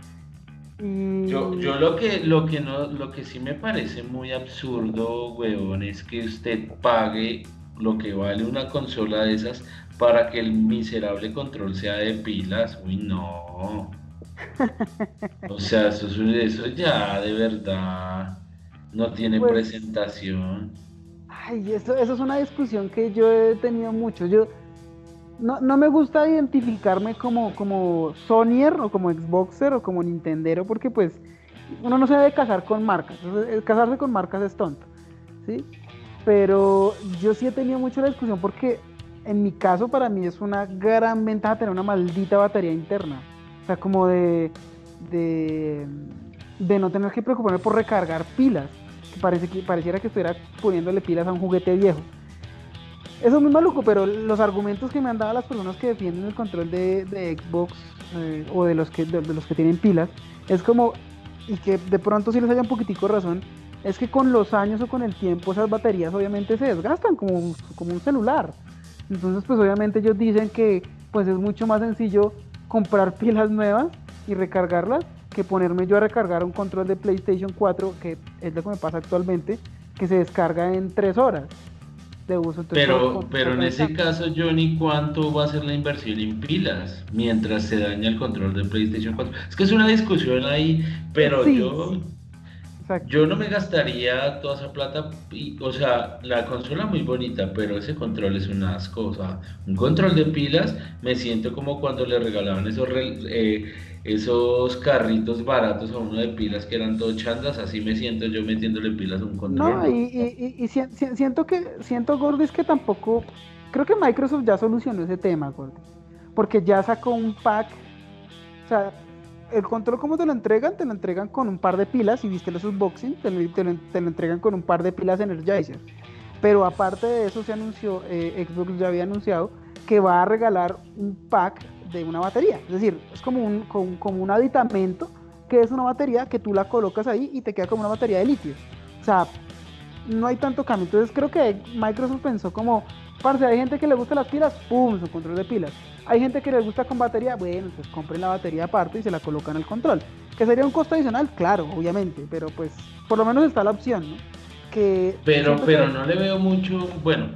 Yo, yo lo que lo que no lo que sí me parece muy absurdo, weón, es que usted pague lo que vale una consola de esas para que el miserable control sea de pilas. Uy, no. [LAUGHS] O sea, eso, eso ya de verdad no tiene pues, presentación. Ay, eso, eso es una discusión que yo he tenido mucho. Yo no, no me gusta identificarme como, como Sonyer o como Xboxer o como Nintendero porque pues uno no se debe casar con marcas. Casarse con marcas es tonto. ¿sí? Pero yo sí he tenido mucho la discusión porque en mi caso para mí es una gran ventaja tener una maldita batería interna. O sea, como de, de, de no tener que preocuparme por recargar pilas parece que, pareciera que estuviera poniéndole pilas a un juguete viejo. Eso es muy maluco, pero los argumentos que me han dado las personas que defienden el control de, Xbox eh, o de los, que, de, los que tienen pilas es como, y que de pronto si les haya un poquitico razón, es que con los años o con el tiempo esas baterías obviamente se desgastan como, como un celular. Entonces pues obviamente ellos dicen que pues es mucho más sencillo comprar pilas nuevas y recargarlas que ponerme yo a recargar un control de PlayStation 4, que es lo que me pasa actualmente, que se descarga en 3 horas de uso. pero pero en ese caso, Johnny, ¿cuánto va a ser la inversión en pilas mientras se daña el control de PlayStation 4? Es que es una discusión ahí, pero yo... Yo no me gastaría toda esa plata, o sea, la consola muy bonita, pero ese control es un asco, o sea, un control de pilas, me siento como cuando le regalaban esos eh, esos carritos baratos a uno de pilas que eran todo chandas, así me siento yo metiéndole pilas a un control. No, y, siento que, siento Gordis que tampoco, creo que Microsoft ya solucionó ese tema, Gordis, porque ya sacó un pack, o sea, el control como te lo entregan, te lo entregan con un par de pilas, y viste los unboxing, te lo, te lo, entregan con un par de pilas Energizer. Pero aparte de eso se anunció, eh, Xbox ya había anunciado que va a regalar un pack de una batería. Es decir, es como un, como, un aditamento que es una batería que tú la colocas ahí y te queda como una batería de litio. O sea, no hay tanto cambio. Entonces creo que Microsoft pensó como, parce, hay gente que le gusta las pilas, ¡pum! su control de pilas. Hay gente que le gusta con batería, bueno, pues compren la batería aparte y se la colocan el control. Que sería un costo adicional, claro, obviamente, pero pues por lo menos está la opción, ¿no? Que pero pero no le veo mucho, bueno,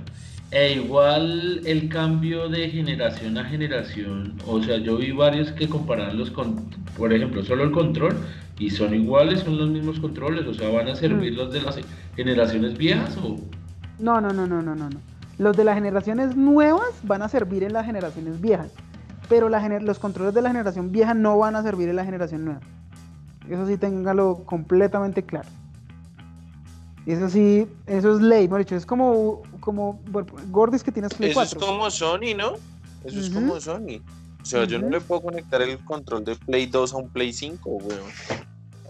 e igual el cambio de generación a generación, o sea, yo vi varios que comparan los con, por ejemplo, solo el control y son iguales, son los mismos controles, o sea, van a servir mm. los de las generaciones viejas o No, no, no, no, no, no, Los de las generaciones nuevas van a servir en las generaciones viejas, pero la los controles de la generación vieja no van a servir en la generación nueva. Eso sí téngalo completamente claro. Eso sí, eso es ley, dicho, es como, como Gordis que tienes Play Eso es como Sony, ¿no? Eso es como Sony. O sea, yo no le puedo conectar el control de Play 2 a un Play 5, weón.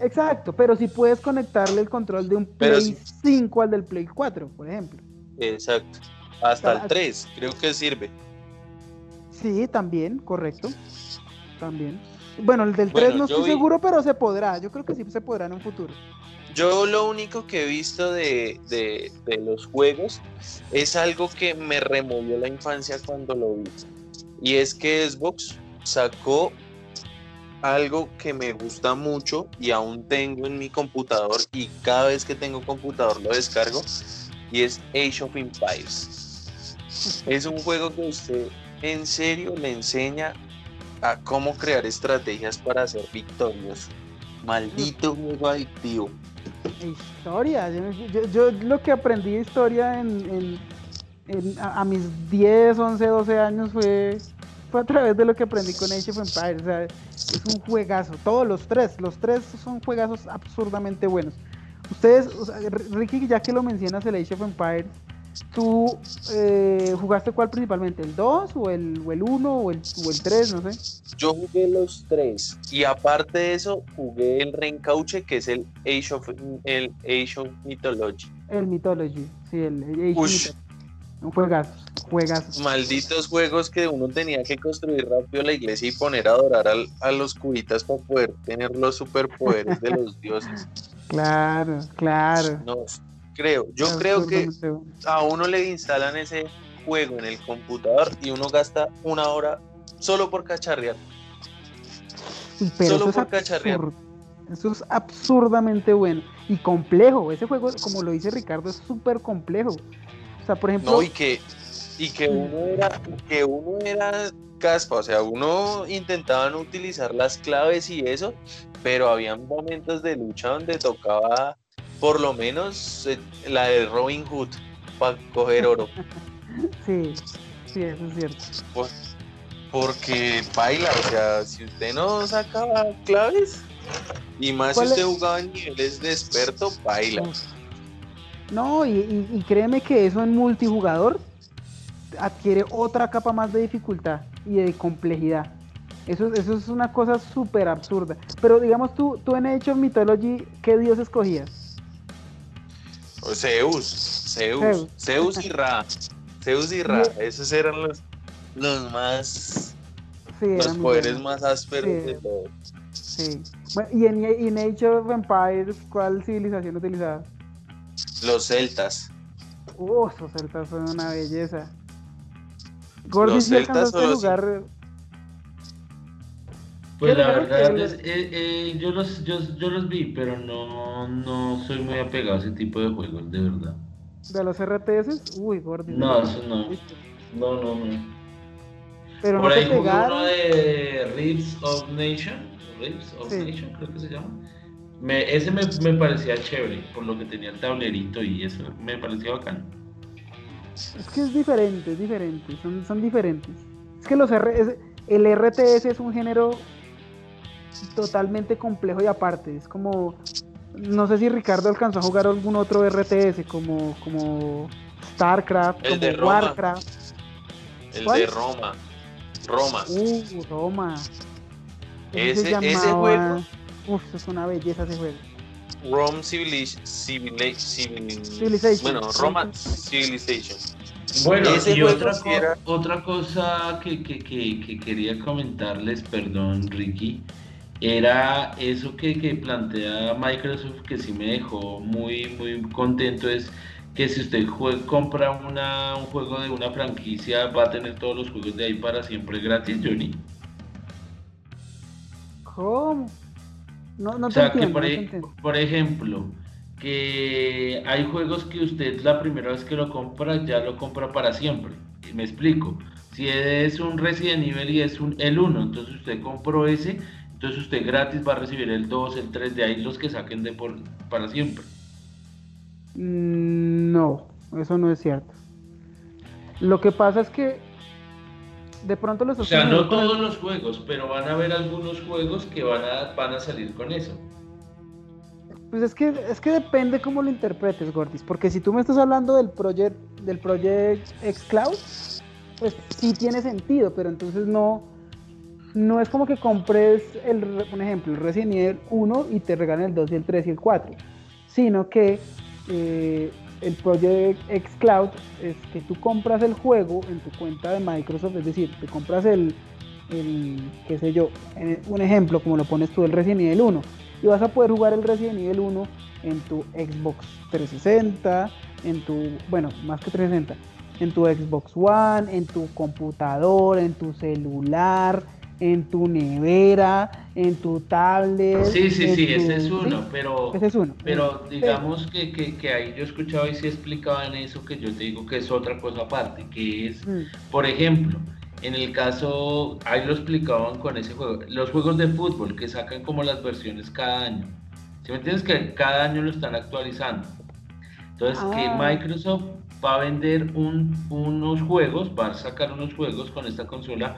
Exacto, pero si puedes conectarle el control de un Play 5 al del Play 4, por ejemplo. Exacto. Hasta el 3, creo que sirve. Sí, también, correcto. También. Bueno, el del 3 no estoy seguro, pero se podrá. Yo creo que sí se podrá en un futuro. Yo lo único que he visto de, los juegos es algo que me removió la infancia cuando lo vi. Y es que Xbox sacó algo que me gusta mucho y aún tengo en mi computador y cada vez que tengo computador lo descargo y es Age of Empires. Es un juego que usted en serio le enseña a cómo crear estrategias para ser victorioso. Maldito juego adictivo. Historia. Yo, yo lo que aprendí de historia en, en, a, a, mis 10, 11, 12 años fue, fue a través de lo que aprendí con Age of Empires. O sea, es un juegazo. Todos los tres, los tres son juegazos absurdamente buenos. Ustedes, o sea, Ricky, ya que lo mencionas, el Age of Empires, ¿tú eh, jugaste cuál principalmente? ¿El 2 o el, o el 1 o el, o el 3? No sé. Yo jugué los tres y aparte de eso jugué el Reencauche que es el Age of, el Age of Mythology. El Mythology, sí, el Age of juegazo, juegazos. Malditos juegos que uno tenía que construir rápido la iglesia y poner a adorar al, a los cubitas para poder tener los superpoderes de los [LAUGHS] dioses. Claro, claro. No, creo, yo creo que a uno le instalan ese juego en el computador y uno gasta una hora solo por cacharrear. Pero solo por cacharrear. Eso es absurdamente bueno y complejo. Ese juego, como lo dice Ricardo, es súper complejo. O sea, por ejemplo. No, y que, y que uno era, que uno era caspa, o sea, uno intentaba no utilizar las claves y eso, pero había momentos de lucha donde tocaba por lo menos eh, la de Robin Hood para coger oro. [LAUGHS] sí, sí, eso es cierto. Porque baila, o sea, si usted no sacaba claves, y más si usted es? jugaba en niveles de experto, baila. No, y, y, y, créeme que eso en multijugador adquiere otra capa más de dificultad y de complejidad. Eso, eso es una cosa súper absurda. Pero digamos tú, tú en Age of Mythology, ¿qué dios escogías? Zeus, Zeus, Zeus, Zeus y Ra. Zeus y Ra, esos eran los los más sí, los poderes más ásperos sí. de todos. Sí. Bueno, y en, en, Age of Empires, ¿cuál civilización utilizaba? Los celtas. Uh, esos celtas son una belleza. Gordy, los celtas son lugar... Pues la verdad es, eh, eh, yo, los, yo, yo, los vi, pero no, no soy muy apegado a ese tipo de juegos, de verdad. ¿De los RTS? Uy, Gordy. No, eso no. No, no, no. Pero Por no ahí te jugué pegaron. uno de Ribs of Nation, Ribs of Sí. Nation creo que se llama. Me, ese me, me parecía chévere, por lo que tenía el tablerito y eso me parecía bacán. Es que es diferente, es diferente, son, son diferentes. Es que los R, es- el RTS es un género totalmente complejo y aparte. Es como, no sé si Ricardo alcanzó a jugar algún otro RTS, como, como StarCraft, El como de Roma. Warcraft. El ¿Cuál? de Roma. Roma. Uh, Roma. Ese- ese juego- Uf, es una belleza ese juego. Rome Civiliz- Civili- Civil- Civilization. Bueno, Roma Civilization. Bueno, Ese y otra, sí co- era- otra cosa que, que- que- que quería comentarles, perdón Ricky, era eso que, que plantea Microsoft que sí me dejó muy, muy contento, es que si usted jue- compra una, un juego de una franquicia va a tener todos los juegos de ahí para siempre gratis, Johnny. ¿Cómo? No, no O sea, que por, no te entiendo. por ejemplo, que hay juegos que usted la primera vez que lo compra ya lo compra para siempre. Y me explico. Si es un Resident Evil y es un, el 1, entonces usted compró ese, entonces usted gratis va a recibir el 2, el 3, de ahí los que saquen de por, para siempre. Mm, No, eso no es cierto. Lo que pasa es que de pronto los O sea, no todos los juegos, pero van a haber algunos juegos que van a, van a salir con eso. Pues es que es que depende cómo lo interpretes, Gordis, porque si tú me estás hablando del project del project xCloud, pues sí tiene sentido, pero entonces no no es como que compres el un ejemplo, el Resident Evil 1 y te regalan el 2 y el 3 y el 4, sino que eh, el Project xCloud es que tú compras el juego en tu cuenta de Microsoft, es decir, te compras el, el qué sé yo, un ejemplo como lo pones tú el Resident Evil 1 y vas a poder jugar el Resident Evil 1 en tu Xbox 360, en tu, bueno, más que 360, en tu Xbox One, en tu computador, en tu celular, en tu nevera, en tu tablet. Sí, sí, sí, tu- ese es uno, pero, Ese es uno. pero digamos que, que, que ahí yo escuchaba y sí explicaba en eso que yo te digo que es otra cosa aparte, que es, Mm, por ejemplo, en el caso, ahí lo explicaban con ese juego, los juegos de fútbol que sacan como las versiones cada año. ¿Sí me entiendes? Que cada año lo están actualizando. Entonces, que Ah. Microsoft va a vender un- unos juegos, va a sacar unos juegos con esta consola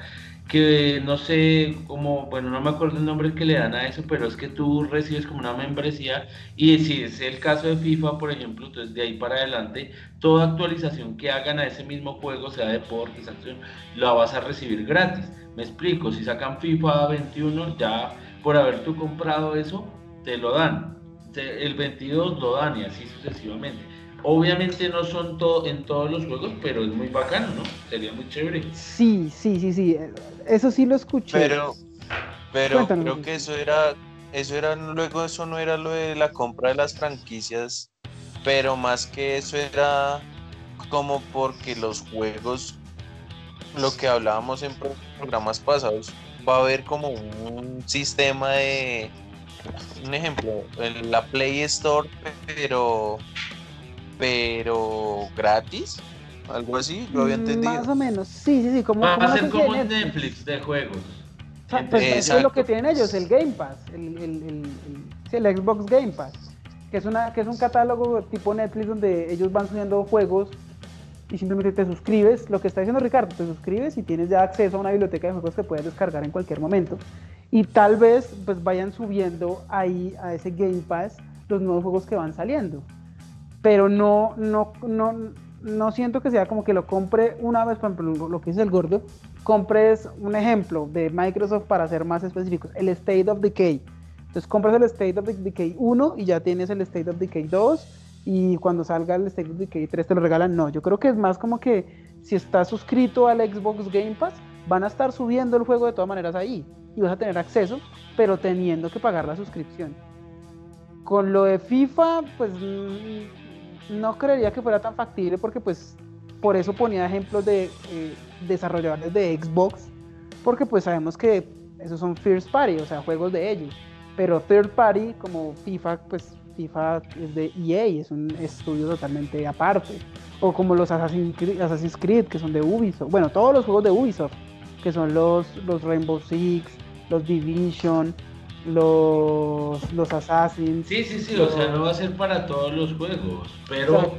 que no sé cómo, bueno, no me acuerdo el nombre que le dan a eso, pero es que tú recibes como una membresía y si es el caso de FIFA, por ejemplo, entonces de ahí para adelante, toda actualización que hagan a ese mismo juego, sea deportes, acción, la vas a recibir gratis. Me explico, si sacan FIFA 21, ya por haber tú comprado eso, te lo dan. El 22 lo dan y así sucesivamente. Obviamente no son todo en todos los juegos, pero es muy bacano, ¿no? Sería muy chévere. Sí, sí, sí, sí. Eso sí lo escuché. Pero, pero Cuéntanos, creo que eso era, eso era, luego eso no era lo de la compra de las franquicias, pero más que eso era como porque los juegos, lo que hablábamos en pro- programas pasados, va a haber como un sistema de, un ejemplo, en la Play Store, pero, pero gratis, algo así, lo había Mm, entendido. Más o menos, sí, sí, sí. Como, Va a ser como en un Netflix. Netflix de juegos. O sea, pues, eso es lo que tienen ellos, el Game Pass, el, el, el- el- sí, el Xbox Game Pass, que es, una, que es un catálogo tipo Netflix donde ellos van subiendo juegos y simplemente te suscribes, lo que está diciendo Ricardo, te suscribes y tienes ya acceso a una biblioteca de juegos que puedes descargar en cualquier momento. Y tal vez pues vayan subiendo ahí a ese Game Pass los nuevos juegos que van saliendo. Pero no, no, no, no siento que sea como que lo compre una vez, por ejemplo, lo- que dice el gordo, compres un ejemplo de Microsoft para ser más específicos, el State of Decay. Entonces compras el State of Decay 1 y ya tienes el State of Decay 2 y cuando salga el State of Decay 3 te lo regalan. No, yo creo que es más como que si estás suscrito al Xbox Game Pass, van a estar subiendo el juego de todas maneras ahí y vas a tener acceso, pero teniendo que pagar la suscripción. Con lo de FIFA, pues mm, no creería que fuera tan factible porque pues por eso ponía ejemplos de eh, desarrolladores de Xbox, porque pues sabemos que esos son first party, o sea, juegos de ellos. Pero third party, como FIFA, pues FIFA es de EA, es un estudio totalmente aparte. O como los Assassin's Creed, Assassin's Creed, que son de Ubisoft. Bueno, todos los juegos de Ubisoft, que son los, los Rainbow Six, los Division, los, los Assassins. Sí, sí, sí, o sea, no va a ser para todos los juegos, pero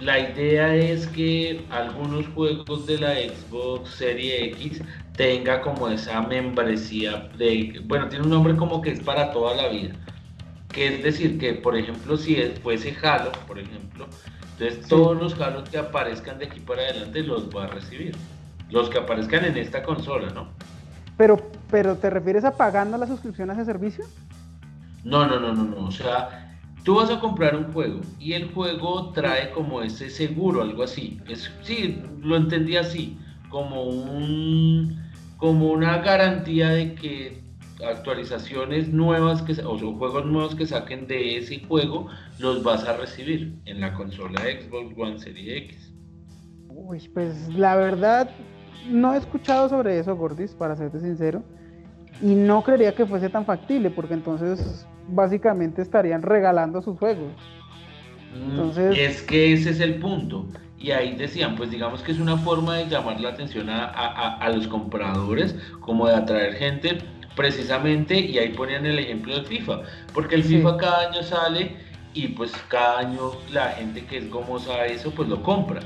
la idea es que algunos juegos de la Xbox Serie X tenga como esa membresía de, bueno, tiene un nombre como que es para toda la vida. Que es decir, que por ejemplo, si es- fuese Halo, por ejemplo, entonces Sí. todos los Halos que aparezcan de aquí para adelante los va a recibir. Los que aparezcan en esta consola, ¿no? Pero, pero ¿te refieres a pagando la suscripción a ese servicio? No, no, no, no, no. O sea, tú vas a comprar un juego y el juego trae como ese seguro, algo así. Es, sí, lo entendí así, como un, como una garantía de que actualizaciones nuevas que, o juegos nuevos que saquen de ese juego los vas a recibir en la consola Xbox One Series X. Uy, pues la verdad no he escuchado sobre eso, Gordis, para serte sincero. Y no creería que fuese tan factible, porque entonces básicamente estarían regalando sus juegos. Mm, Entonces- Es que ese es el punto. Y ahí decían, pues digamos que es una forma de llamar la atención a, a- a- a los compradores, como de atraer gente, precisamente, y ahí ponían el ejemplo del FIFA, porque el Sí. FIFA cada año sale y pues cada año la gente que es gomosa a eso, pues lo compra.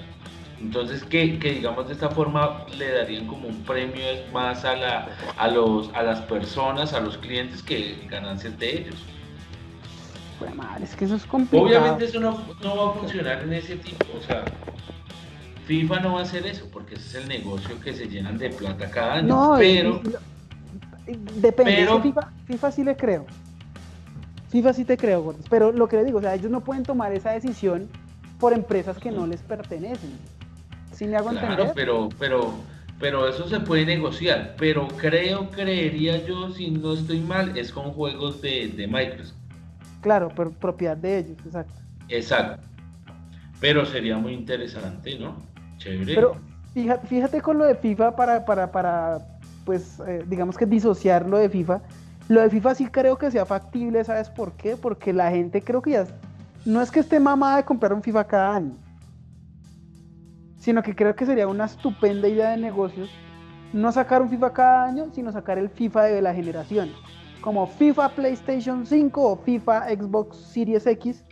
Entonces, que, que digamos de esta forma le darían como un premio más a, la, a, los, a las personas, a los clientes, que ganancias de ellos. Madre, es que eso es complicado. Obviamente eso no, no va a funcionar en ese tipo, o sea, FIFA no va a hacer eso porque ese es el negocio que se llenan de plata cada año, No, pero depende. es que pero- FIFA, FIFA sí le creo. FIFA sí te creo, Gordis. Pero lo que le digo, o sea, ellos no pueden tomar esa decisión por empresas que no les pertenecen. ¿Sí me hago claro, entender? pero, pero, pero eso se puede negociar, pero creo, creería yo, si no estoy mal, es con juegos de, de Microsoft, Claro, por propiedad de ellos, exacto. exacto, pero sería muy interesante, ¿no? Chévere. Pero fíjate, fíjate con lo de FIFA para, para, para pues, eh, digamos que disociar lo de FIFA. Lo de FIFA sí creo que sea factible, ¿sabes por qué? Porque la gente creo que ya no es que esté mamada de comprar un FIFA cada año, sino que creo que sería una estupenda idea de negocios no sacar un FIFA cada año, sino sacar el FIFA de la generación, como FIFA PlayStation 5 o FIFA Xbox Series X,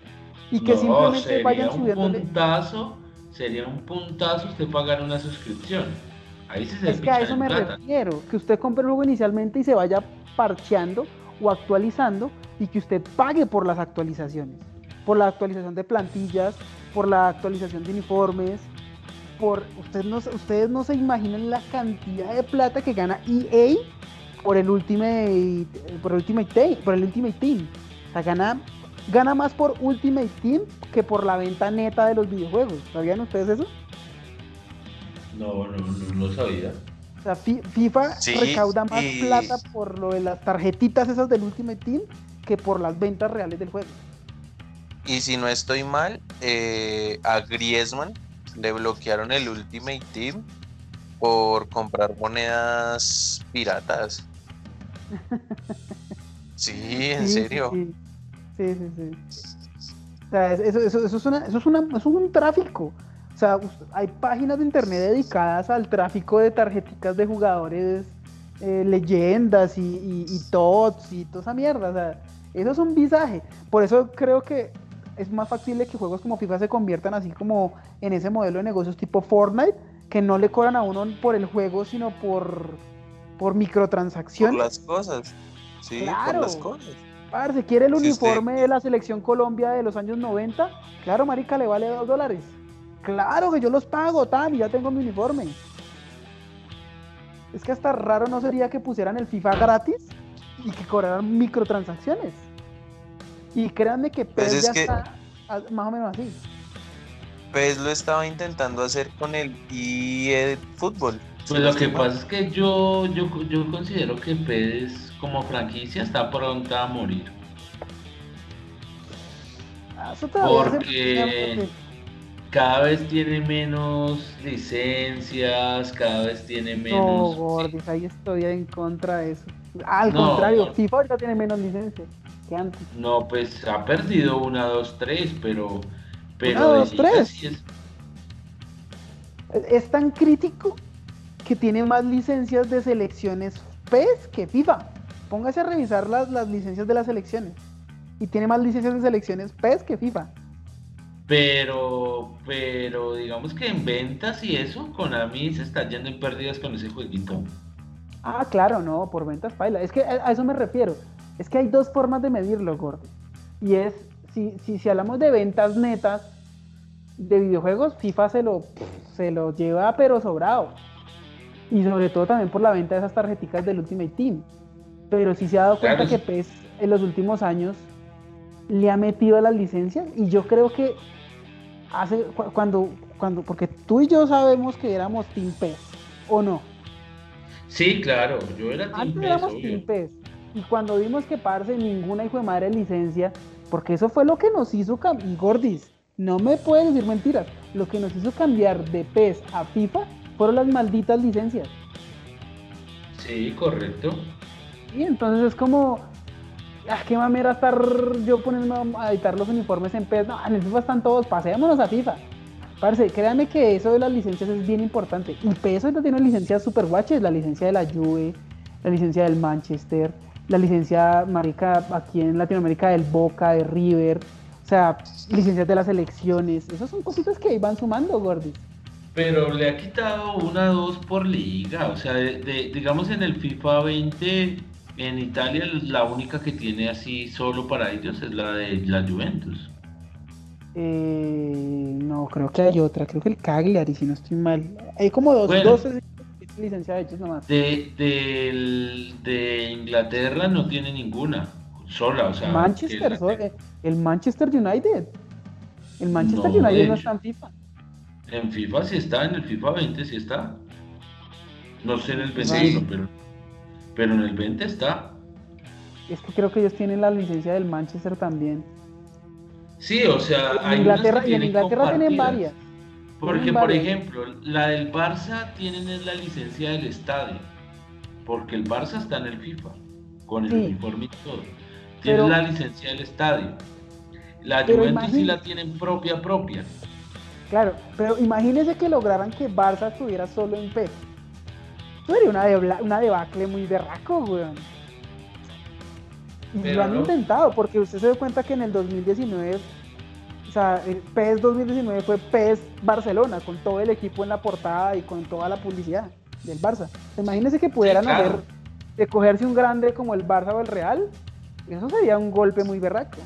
y que No, simplemente sería vayan un subiendo. puntazo, sería un puntazo usted pagar una suscripción. Ahí sí se Es que a eso me plata. refiero, que usted compre el juego inicialmente y se vaya parcheando o actualizando y que usted pague por las actualizaciones, por la actualización de plantillas, por la actualización de uniformes, por usted no, ustedes no se imaginan la cantidad de plata que gana EA por el Ultimate por el Ultimate Team, por el Ultimate Team. O sea, gana gana más por Ultimate Team que por la venta neta de los videojuegos. ¿Sabían ustedes eso? No, no, no lo sabía. O sea, Fi- FIFA Sí, recauda más y- plata por lo de las tarjetitas esas del Ultimate Team que por las ventas reales del juego. Y si no estoy mal, eh, a Griezmann le bloquearon el Ultimate Team por comprar monedas piratas. [LAUGHS] Sí, en Sí, serio. Sí, sí, sí. sí. O sea, es- eso, eso- eso es una- eso es una- eso es un tráfico. O sea, hay páginas de internet dedicadas al tráfico de tarjeticas de jugadores, eh, leyendas y, y, y tots y toda esa mierda. O sea, eso es un visaje. Por eso creo que es más factible que juegos como FIFA se conviertan así como en ese modelo de negocios tipo Fortnite, que no le cobran a uno por el juego, sino por, por Por microtransacciones. las cosas. Sí, Claro. por las cosas. Parce, ¿quiere el uniforme de la selección Colombia de los años 90? Claro, marica, le vale dos dólares. Claro que yo los pago, tan, y ya tengo mi uniforme. Es que hasta raro no sería que pusieran el FIFA gratis y que cobraran microtransacciones. Y créanme que Pues PES es ya que- está más o menos así. PES lo estaba intentando hacer con el EA Fútbol. si Pues no lo que pasa es que yo, yo, yo considero que PES como franquicia está pronta a morir. Ah, Porque cada vez tiene menos licencias, cada vez tiene No, menos... Gordis, ahí estoy en contra de eso. Al No, contrario, no. FIFA ahorita tiene menos licencias que antes. No, pues ha perdido una, dos, tres, pero... pero Una, dos, tres. sí es- Es tan crítico que tiene más licencias de selecciones PES que FIFA. Póngase a revisar las, las licencias de las selecciones. Y tiene más licencias de selecciones PES que FIFA. Pero, pero digamos que en ventas y eso, Konami se está yendo en pérdidas con ese jueguito. Ah, claro, no, por ventas paila. Es que a, a eso me refiero. Es que hay dos formas de medirlo, gordo. Y es, si, si, si hablamos de ventas netas de videojuegos, FIFA se lo, se lo lleva pero sobrado. Y sobre todo también por la venta de esas tarjeticas del Ultimate Team. Pero si se ha dado cuenta que sí. PES en los últimos años le ha metido a las licencias y yo creo que hace cu- cuando cuando porque tú y yo sabemos que éramos Team PES o no Sí, claro, yo era Team antes PES, éramos obvio. Team PES y cuando vimos que parce ninguna hijo de madre licencia porque eso fue lo que nos hizo cambiar y Gordis no me puedes decir mentiras lo que nos hizo cambiar de PES a FIFA fueron las malditas licencias Sí, correcto. y entonces es como ah, qué mamera estar yo poniendo a editar los uniformes en PES no en el FIFA están todos pasémonos a FIFA Parce, créanme que eso de las licencias es bien importante. Y PES ahorita tiene licencias super guaches, la licencia de la Juve, la licencia del Manchester, la licencia marica aquí en Latinoamérica del Boca, de River, o sea, licencias de las elecciones. Esas son cositas que van sumando, Gordis. Pero le ha quitado una, dos por liga. O sea, de- de- digamos en el FIFA 20, en Italia la única que tiene así solo para ellos es la de la Juventus. Eh, no, creo que hay otra, creo que el Cagliari, si no estoy mal. Hay como dos, Bueno. dos licencias de ellos nomás. De, del- de Inglaterra no tiene ninguna. Sola, o sea. Manchester, que el Manchester United. El Manchester No, United de no está en FIFA. En FIFA sí está, en el FIFA 20 sí está. No sé en el 21, Sí. pero, pero en el 20 está. Es que creo que ellos tienen la licencia del Manchester también. Sí, o sea, hay Inglaterra, y en Inglaterra tienen varias. Porque, Tienen por ejemplo, la del Barça tienen es la licencia del estadio. porque el Barça está en el FIFA, con el Sí. uniforme y todo. Tiene Pero- la licencia del estadio. La Juventus sí la tienen propia, propia. Claro, pero imagínense que lograran que Barça estuviera solo en PES. Eso sería una, debla- una debacle muy berraco, weón. Y Pero lo han no. intentado, porque usted se da cuenta que en el 2019, o sea, el PES 2019 fue PES Barcelona, con todo el equipo en la portada y con toda la publicidad del Barça. Imagínense que pudieran claro. haber, de cogerse un grande como el Barça o el Real, eso sería un golpe muy berraco.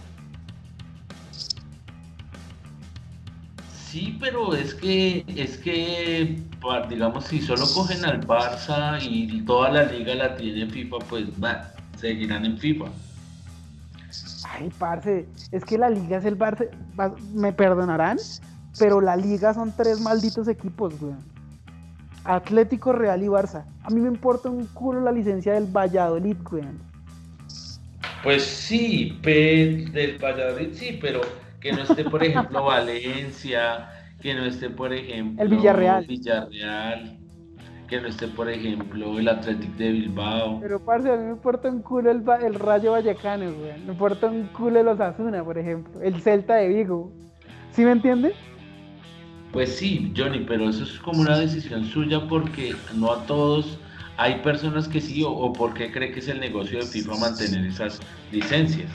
Sí, pero es que, es que, digamos, si solo cogen al Barça y toda la liga la tiene FIFA, pues va, seguirán en FIFA. Ay, parce, es que la liga es el Barça, me perdonarán, pero la liga son tres malditos equipos, weón. Atlético, Real y Barça. A mí me importa un culo la licencia del Valladolid, weón. Pues sí, del Valladolid sí, pero que no esté, por ejemplo, [LAUGHS] Valencia, que no esté, por ejemplo, El Villarreal. Villarreal, que no esté, por ejemplo, el Athletic de Bilbao. Pero, parce, a mí me importa un culo el, el Rayo Vallecano, weón. Me importa un culo los Asuna, por ejemplo. El Celta de Vigo. ¿Sí me entiende? Pues sí, Johnny, pero eso es como una decisión suya porque no a todos hay personas que sí o, o porque cree que es el negocio de FIFA mantener esas licencias.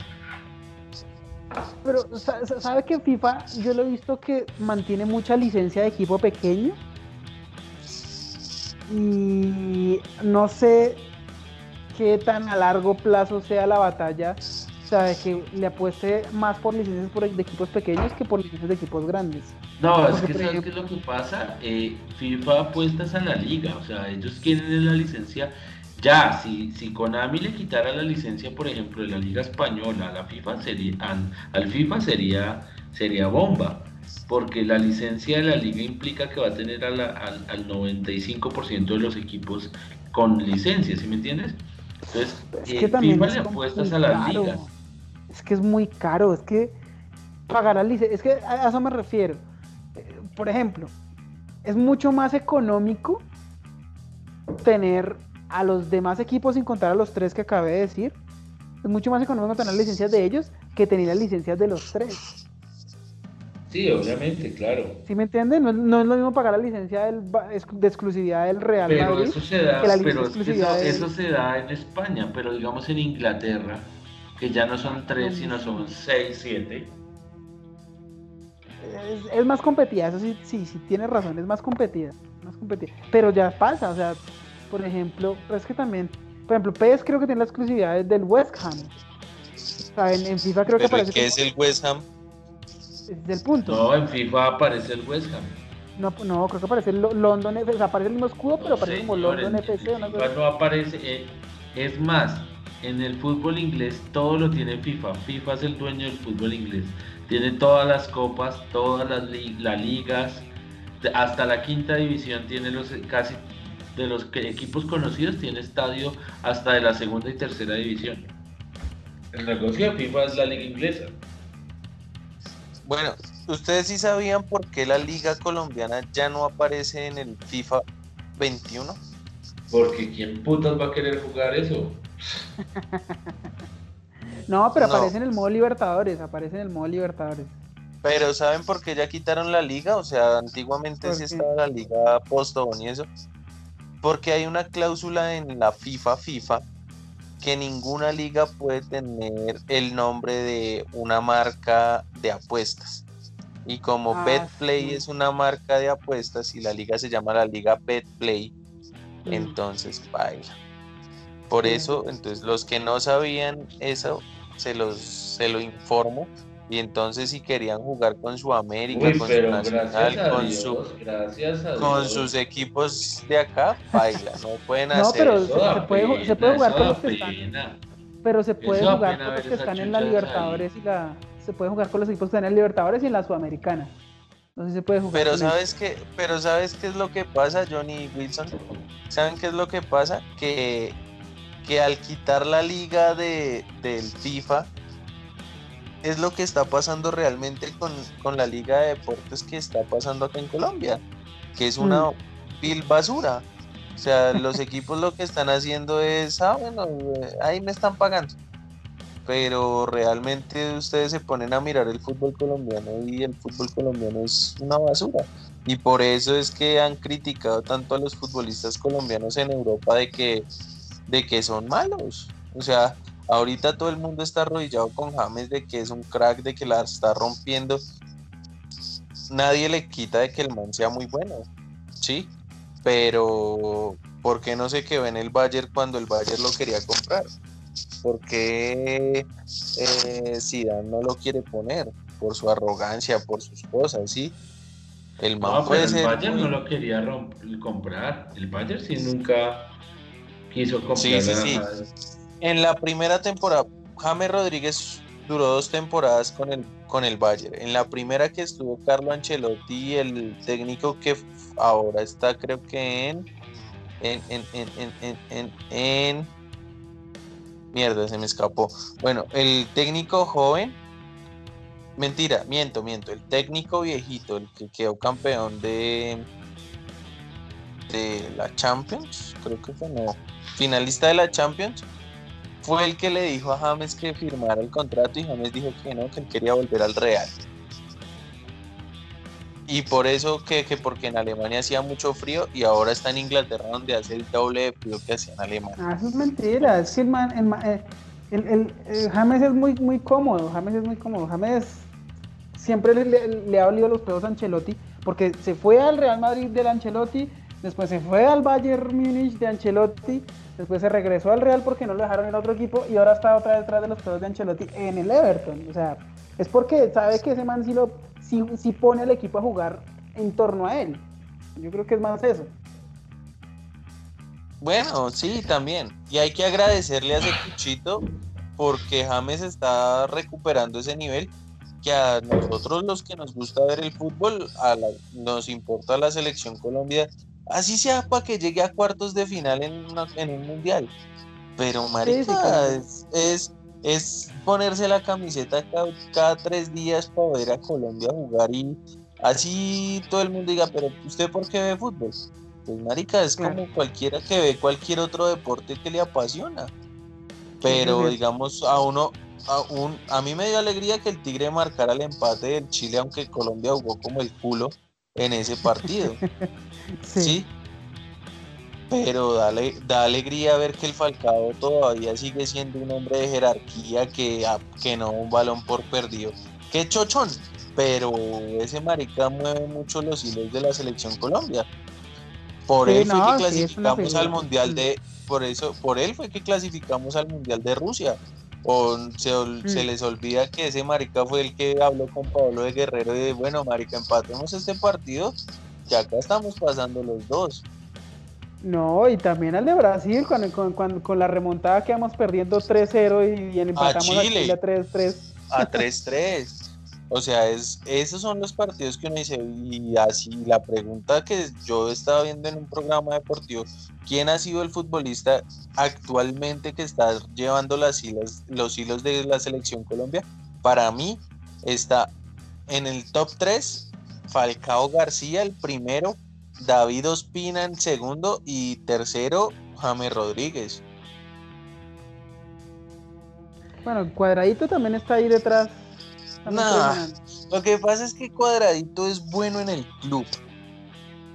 Pero, sa- sa- ¿sabe que FIFA, yo lo he visto que mantiene mucha licencia de equipo pequeño? Y no sé qué tan a largo plazo sea la batalla, o sea, de que le apueste más por licencias por- de equipos pequeños que por licencias de equipos grandes. No, es que ¿sabes qué es lo que pasa? Eh, FIFA apuestas a la liga, o sea, ellos quieren la licencia. Ya, si, si Konami le quitara la licencia, por ejemplo, de la Liga Española a la FIFA sería, al, al FIFA sería, sería bomba, porque la licencia de la liga implica que va a tener a la- al, al 95% de los equipos con licencia, ¿sí me entiendes? Entonces, Es eh, que también FIFA es apuestas a las caro. ligas. Es que es muy caro, es que pagar la licencia, es que a eso me refiero. Eh, Por ejemplo, es mucho más económico tener a los demás equipos sin contar a los tres que acabé de decir. Es mucho más económico tener licencias de ellos que tener las licencias de los tres. Sí, obviamente, claro. ¿Sí me entienden? No, es- no es lo mismo pagar la licencia del de exclusividad del Real Pero Madrid. eso se da, que la pero es que exclusividad eso, se da en España, pero digamos en Inglaterra, que ya no son tres, sino son seis, siete. es, es más competida, eso sí, sí, sí, tienes razón, es más competida, más competida. Pero ya pasa, o sea, por ejemplo, es que también, por ejemplo, PS creo que tiene la exclusividad del West Ham. O sea, en, en FIFA creo que aparece ¿qué es el West Ham? Es del punto. No, en FIFA aparece el West Ham. No, no, creo que aparece el Lo- London FC, o sea, aparece el mismo escudo, pero No, aparece como London FC. cosa- no aparece. eh, es más, en el fútbol inglés todo lo tiene FIFA. FIFA es el dueño del fútbol inglés. Tiene todas las copas, todas las, li- las ligas, hasta la quinta división tiene los casi de los equipos conocidos tiene estadio hasta de la segunda y tercera división. El negocio de FIFA es la liga inglesa. Bueno, ¿ustedes sí sabían por qué la liga colombiana ya no aparece en el FIFA 21? Porque quién putas va a querer jugar eso. [LAUGHS] No, pero No. aparece en el modo Libertadores, aparece en el modo Libertadores. Pero ¿saben por qué ya quitaron la liga? O sea, antiguamente ¿Por sí qué? estaba la liga Postobón y eso. Porque hay una cláusula en la FIFA FIFA que ninguna liga puede tener el nombre de una marca de apuestas. Y como Ah, BetPlay sí. es una marca de apuestas y la liga se llama la liga BetPlay, Mm. entonces baila. Por Sí. eso, entonces los que no sabían eso, se los se lo informo. Y entonces si querían jugar con su América, Uy, con su pero Nacional, con Dios, su con sus equipos de acá, baila, no pueden No, hacer pero eso. Eso se- puede se jugar con los que están. Pero se puede Eso jugar con los que están en la Libertadores y la. Se puede jugar con los equipos que están en la Libertadores y en la Sudamericana. No sé si se puede jugar. Pero sabes qué, pero sabes qué es lo que pasa, Johnny Wilson. ¿Saben qué es lo que pasa? Que, que al quitar la liga de, del FIFA, es lo que está pasando realmente con, con la liga de deportes que está pasando acá en Colombia, que es una vil basura. O sea, los [LAUGHS] equipos lo que están haciendo es, ah, bueno, eh, ahí me están pagando. Pero realmente ustedes se ponen a mirar el fútbol colombiano y el fútbol colombiano es una basura. Y por eso es que han criticado tanto a los futbolistas colombianos en Europa de que, de que son malos. O sea, ahorita todo el mundo está arrodillado con James de que es un crack, de que la está rompiendo. Nadie le quita de que el man sea muy bueno, ¿sí? Pero, ¿por qué no se quedó en el Bayern cuando el Bayern lo quería comprar? ¿Por qué eh, Zidane no lo quiere poner? Por su arrogancia, por sus cosas, ¿sí? El man puede el Bayern no lo quería comprar. El Bayern sí nunca quiso comprar. Sí, sí, sí. En la primera temporada, James Rodríguez duró dos temporadas con el, con el Bayern. En la primera que estuvo Carlo Ancelotti, el técnico que ahora está creo que en... En, en, en, en, en, Mierda, se me escapó. Bueno, el técnico joven Mentira, miento, miento. El técnico viejito, el que quedó campeón de, de la Champions, creo que fue no, finalista de la Champions, fue el que le dijo a James que firmara el contrato y James dijo que no, que él quería volver al Real. Y por eso que, que porque en Alemania hacía mucho frío y ahora está en Inglaterra donde hace el doble de frío que hacía en Alemania. Ah, eso es mentira, es que el, eh, el, el, James es muy, muy cómodo, James es muy cómodo, James siempre le, ha olido los pedos a Ancelotti, porque se fue al Real Madrid del Ancelotti, después se fue al Bayern Múnich de Ancelotti, después se regresó al Real porque no lo dejaron en otro equipo y ahora está otra detrás de los pedos de Ancelotti en el Everton. O sea, es porque sabe que ese man sí, lo, sí, pone al equipo a jugar en torno a él. Yo creo que es más eso. Bueno, sí, también. Y hay que agradecerle a ese cuchito porque James está recuperando ese nivel que a nosotros los que nos gusta ver el fútbol, a nos importa la selección Colombia, así sea para que llegue a cuartos de final en, en un mundial. Pero marica, es, es, ponerse la camiseta cada, tres días para ver a Colombia jugar y así todo el mundo diga, pero ¿usted por qué ve fútbol? Pues marica, es como cualquiera que ve cualquier otro deporte que le apasiona. Pero digamos, a uno, a, a mí me dio alegría que el Tigre marcara el empate del Chile, aunque Colombia jugó como el culo en ese partido. [LAUGHS] sí. Pero da alegría ver que el Falcao todavía sigue siendo un hombre de jerarquía que, que no un balón por perdido. Qué chochón, pero ese marica mueve mucho los hilos de la selección Colombia. Por él fue que clasificamos al mundial de, por eso, por él fue que clasificamos al mundial de Rusia o se, mm. les olvida que ese marica fue el que habló con Pablo de Guerrero y de bueno marica empatemos este partido que acá estamos pasando los dos no, y también al de Brasil, con, con, la remontada que vamos perdiendo 3-0 y, empatamos a Chile a 3-3. A 3-3. O sea, es, esos son los partidos que uno dice, y así la pregunta que yo estaba viendo en un programa deportivo, ¿quién ha sido el futbolista actualmente que está llevando las hilos, los hilos de la selección Colombia? Para mí está en el top 3 Falcao García, el primero, David Ospina en segundo y tercero James Rodríguez. Bueno, Cuadradito también está ahí detrás no, lo que pasa es que Cuadradito es bueno en el club,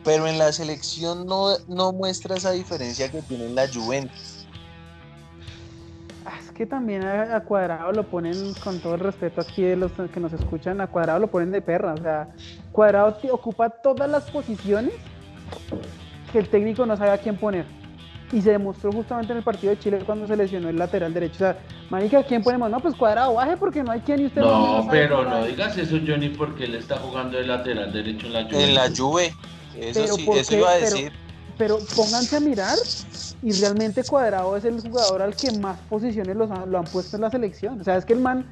pero en la selección no, no muestra esa diferencia que tiene en la Juventus. Que también a, Cuadrado lo ponen, con todo el respeto aquí de los que nos escuchan, a Cuadrado lo ponen de perra. O sea, Cuadrado ocupa todas las posiciones que el técnico no sabe a quién poner y se demostró justamente en el partido de Chile cuando se lesionó el lateral derecho. O sea, Marica, ¿quién ponemos? No, pues cuadrado, baje porque no hay quien y usted no. pero no digas eso, Johnny, porque él está jugando de lateral derecho en la Juve. En la Juve, eso sí, eso iba a decir. Pero, pónganse a mirar y realmente Cuadrado es el jugador al que más posiciones lo han puesto en la selección. O sea, es que el man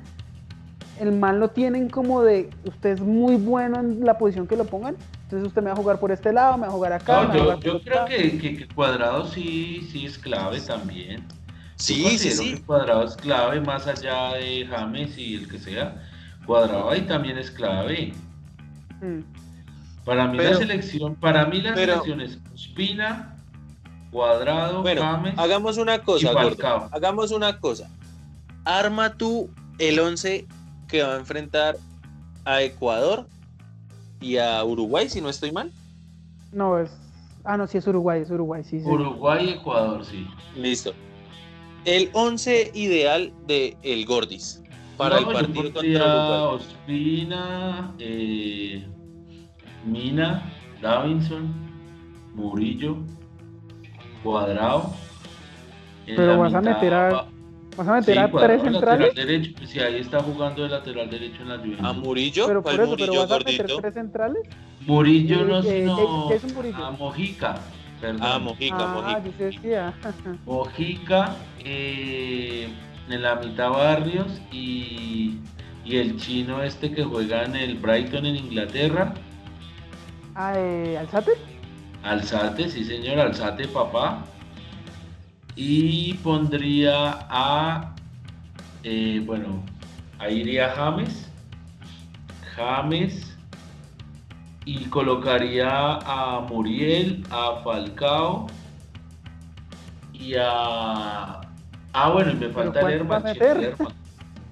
el man lo tienen como de usted es muy bueno en la posición que lo pongan, entonces usted me va a jugar por este lado, me va a jugar acá. yo, creo que, Cuadrado sí, sí es clave también. Sí, sí, sí. Cuadrado es clave más allá de James y el que sea. Cuadrado ahí también es clave. Mm. Para mí la selección, para mí la selección es Ospina, Cuadrado, Bueno, James hagamos una cosa, gordo. Hagamos una cosa. Arma tú el 11 que va a enfrentar a Ecuador y a Uruguay, si no estoy mal. No, es. Ah, no, sí es Uruguay, es Uruguay, sí, sí. Uruguay y Ecuador, sí. Listo. El 11 ideal de el Gordis para No, el partido contra Uruguay. Ospina, eh, Mina, Davinson, Murillo, Cuadrado. Pero vas a meter a- va- ¿Vas a meter Sí, a tres centrales? derecho, pues ahí está jugando de lateral derecho en la Juventus. A Murillo, Pero por ¿cuál eso, pero Murillo vas a meter gordito? tres centrales. Murillo Eh, no, eh, sino ¿qué- qué es un Murillo? a Mojica. Perdón. Ah, Mojica, ah, Mojica. [LAUGHS] Mojica, eh, en la mitad Barrios y, y el chino este que juega en el Brighton en Inglaterra. Ah, eh, ¿Alzate? Alzate, sí señor, Alzate papá. Y pondría a, eh, bueno, ahí iría James. James. Y colocaría a Muriel, a Falcao y a... Ah, bueno, y me falta ¿cuánto Lerma, va a el chino meter? Lerma.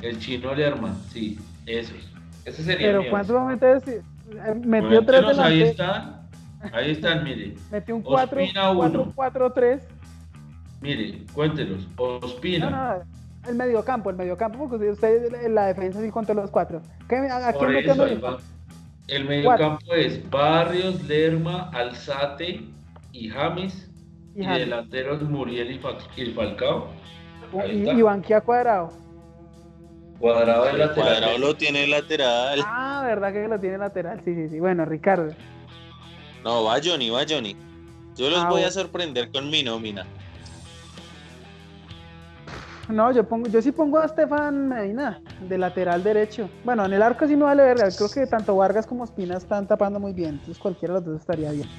El chino Lerma, sí, esos. Ese sería Pero mi ¿cuánto va a meter? Metió tres Cuéntenos, ahí están, ahí están, mire. metió un 4, Ospina, 4, uno. 4, 3. Mire, cuéntelos. Ospina. No, no, el mediocampo, el mediocampo, porque usted en la defensa sí contó los cuatro. ¿Qué, ¿A, a Por eso, ahí va. El mediocampo es Barrios, Lerma, Alzate y James. Y, delanteros Muriel y, Fa- y Falcao. ahí y, está. y banquea cuadrado. Cuadrado de El lateral. cuadrado lo tiene lateral. Ah, verdad que lo tiene lateral. Sí, sí, sí. Bueno, Ricardo. No, va Johnny, va Johnny. Yo los Ah, voy a sorprender con mi nómina. No, yo pongo, yo sí pongo a Estefan Medina de lateral derecho. Bueno, en el arco sí no vale verga. Creo que tanto Vargas como Espina están tapando muy bien. Entonces cualquiera de los dos estaría bien.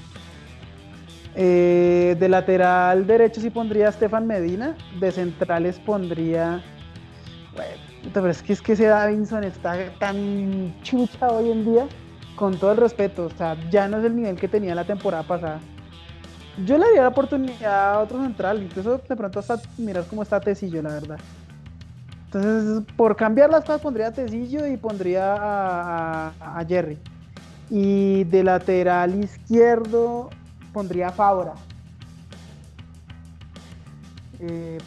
Eh, de lateral derecho sí pondría a Estefan Medina. De centrales pondría. Bueno, pero es que es que ese Davinson está tan chucha hoy en día. Con todo el respeto. O sea, ya no es el nivel que tenía la temporada pasada. Yo le daría la oportunidad a otro central, incluso de pronto hasta mirar cómo está Tecillo, la verdad. Entonces, por cambiar las cosas, pondría a Tecillo y pondría a, Jerry. Y de lateral izquierdo, pondría a Fabra. Eh,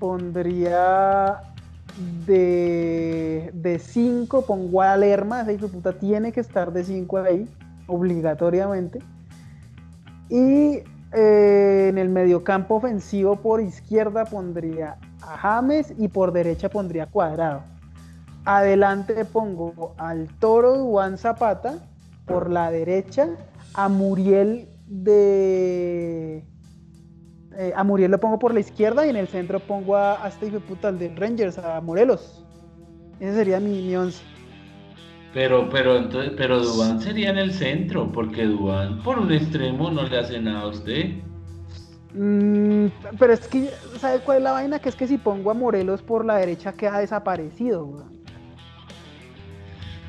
pondría de 5, pongo a Lerma, ese hijo puta tiene que estar de 5 ahí, obligatoriamente. Y eh, en el mediocampo ofensivo por izquierda pondría a James y por derecha pondría Cuadrado. Adelante pongo al Toro Juan Zapata por la derecha, a Muriel de... eh, a Muriel lo pongo por la izquierda y en el centro pongo a, a este hijo de puta, al del Rangers, a Morelos. Ese sería mi, mi once. Pero, pero, entonces, pero Dubán sería en el centro, porque Dubán por un extremo no le hace nada a usted. Mm, pero es que, ¿sabes cuál es la vaina? Que es que si pongo a Morelos por la derecha queda desaparecido, weón.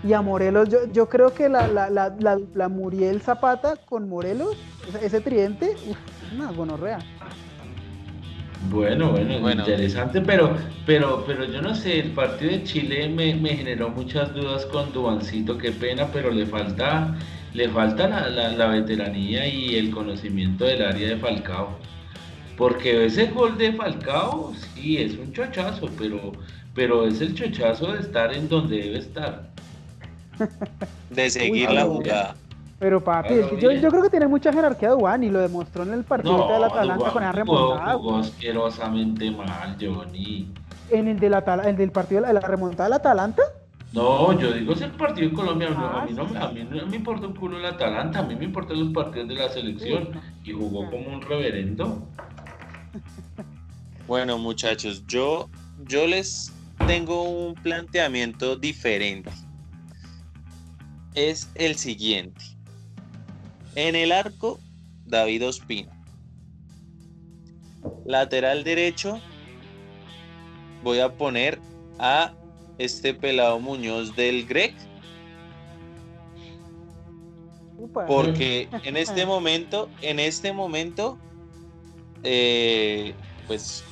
Y a Morelos, yo, yo creo que la, la, la, la, la Muriel Zapata con Morelos, ese, tridente, es una gonorrea. Bueno, bueno, Bueno. interesante, pero, pero, pero yo no sé, el partido de Chile me, me generó muchas dudas con Dubancito, qué pena, pero le falta, le falta la, la, la veteranía y el conocimiento del área de Falcao. Porque ese gol de Falcao, sí, es un chochazo, pero, pero es el chochazo de estar en donde debe estar. De seguir Uy, la no, jugada. Pero papi, que yo, yo creo que tiene mucha jerarquía Dubán y lo demostró en el partido No, de la Atalanta con esa remontada. jugó asquerosamente mal, Johnny. En el, del Atala- el del partido de la, la remontada del Atalanta, No, yo digo es el partido de Colombia. no, Ah, a, mí no, a mí no me importa un culo el Atalanta, a mí me importan los partidos de la selección. Y jugó como un reverendo. [LAUGHS] Bueno, muchachos, yo, yo les tengo un planteamiento diferente. Es el siguiente. En el arco, David Ospina. Lateral derecho, voy a poner a este pelado Muñoz del Grec, porque en este [LAUGHS] momento, en este momento, eh, pues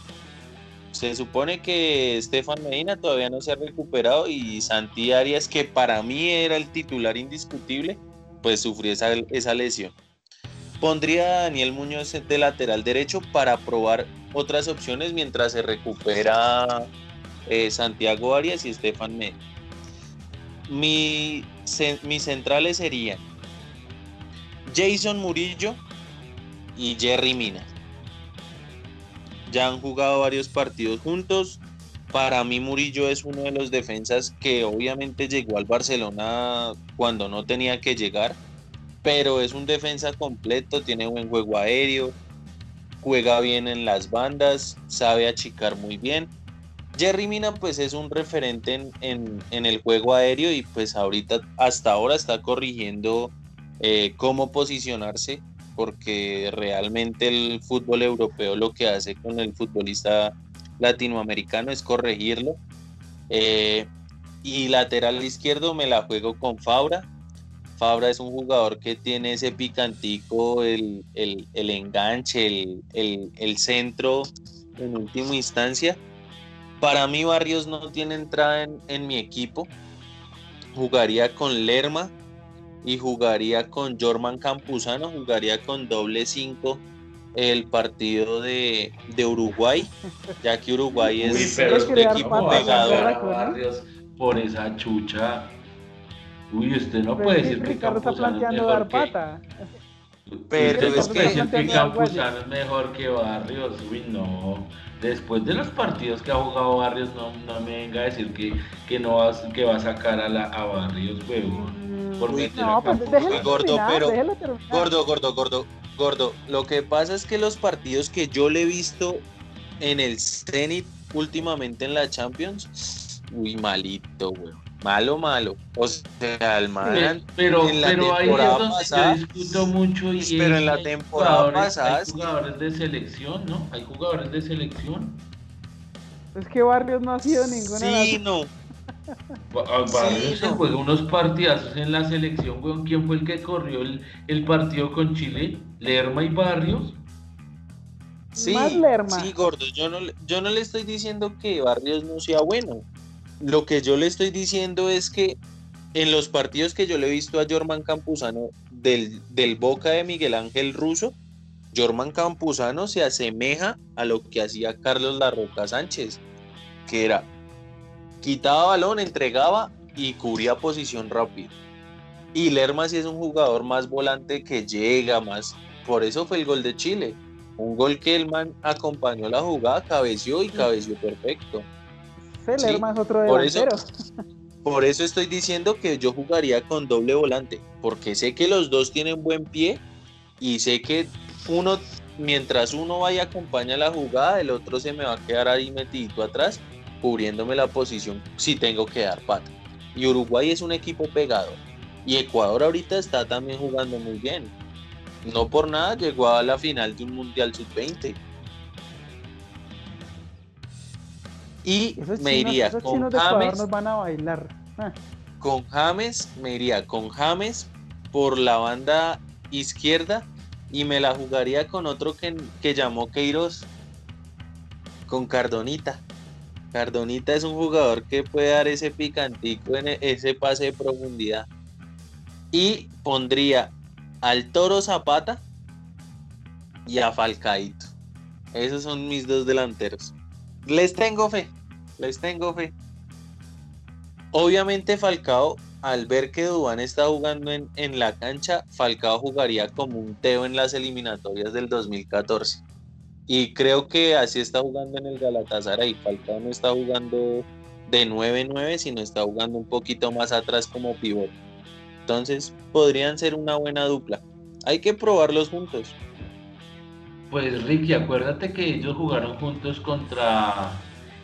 se supone que Estefan Medina todavía no se ha recuperado y Santi Arias, que para mí era el titular indiscutible, pues sufrió esa, lesión. Pondría a Daniel Muñoz de lateral derecho para probar otras opciones mientras se recupera eh, Santiago Arias y Estefan Medina. Mi, mis centrales serían Jason Murillo y Jerry Mina. Ya han jugado varios partidos juntos. Para mí Murillo es uno de los defensas que obviamente llegó al Barcelona cuando no tenía que llegar, pero es un defensa completo, tiene buen juego aéreo, juega bien en las bandas, sabe achicar muy bien. Jerry Mina pues es un referente en, el juego aéreo y pues ahorita hasta ahora está corrigiendo eh, cómo posicionarse porque realmente el fútbol europeo lo que hace con el futbolista latinoamericano es corregirlo. Eh, y lateral izquierdo me la juego con Fabra. Fabra es un jugador que tiene ese picantico, el, enganche, el, centro en última instancia. Para mí Barrios no tiene entrada en, en mi equipo. Jugaría con Lerma, y jugaría con Jorman Campuzano, jugaría con doble 5 el partido de, Uruguay, ya que Uruguay es un equipo pegado. por esa chucha. Uy, usted no puede decir que Campuzano es mejor que... Pero es que decir que Campuzano es mejor que Barrios. Uy, no. Después de los partidos que ha jugado Barrios, no, no me venga a decir que, que no vas, que va a sacar a, la, a Barrios, huevón no, pues gordo, pero gordo, gordo, gordo, gordo. Lo que pasa es que los partidos que yo le he visto en el Zenit últimamente en la Champions, uy, malito, güey. Malo, malo. O sea, el man pero, en la pero temporada pasada, discuto mucho y pero en la temporada pasada hay jugadores de selección, ¿no? Hay jugadores de selección. Es que Barrios no ha sido ninguna. Sí, no. Barrios se juega unos partidazos en la selección, weón. ¿Quién fue el que corrió el, partido con Chile? ¿Lerma y Barrios? Sí, Lerma. sí, gordo. Yo no, yo no le estoy diciendo que Barrios no sea bueno. Lo que yo le estoy diciendo es que en los partidos que yo le he visto a Jorman Campuzano del, del Boca de Miguel Ángel Russo, Jorman Campuzano se asemeja a lo que hacía Carlos Larroca Sánchez, que era quitaba balón, entregaba y cubría posición rápida. Y Lerma sí es un jugador más volante que llega más. Por eso fue el gol de Chile. Un gol que el man acompañó la jugada, cabeció y cabeció perfecto. Lerma es otro delantero. Por eso, [LAUGHS] por eso estoy diciendo que yo jugaría con doble volante, porque sé que los dos tienen buen pie y sé que uno, mientras uno vaya acompaña la jugada, el otro se me va a quedar ahí metidito atrás cubriéndome la posición si tengo que dar pata. Y Uruguay es un equipo pegado. Y Ecuador ahorita está también jugando muy bien. No por nada llegó a la final de un Mundial Sub-20. Y me iría con James. van a bailar. Ah. Con James, me iría con James por la banda izquierda y me la jugaría con otro que, que llamó Queiroz, con Cardonita. Cardonita es un jugador que puede dar ese picantico en e-, ese pase de profundidad. Y pondría al Toro Zapata y a Falcaito. Esos son mis dos delanteros. Les tengo fe, les tengo fe. Obviamente Falcao, al ver que Dubán está jugando en, en la cancha, Falcao jugaría como un Teo en las eliminatorias del 2014 y creo que así está jugando en el Galatasaray. Falcao no está jugando de 9-9, sino está jugando un poquito más atrás como pivote. Entonces podrían ser una buena dupla. Hay que probarlos juntos. Pues Ricky, acuérdate que ellos jugaron juntos contra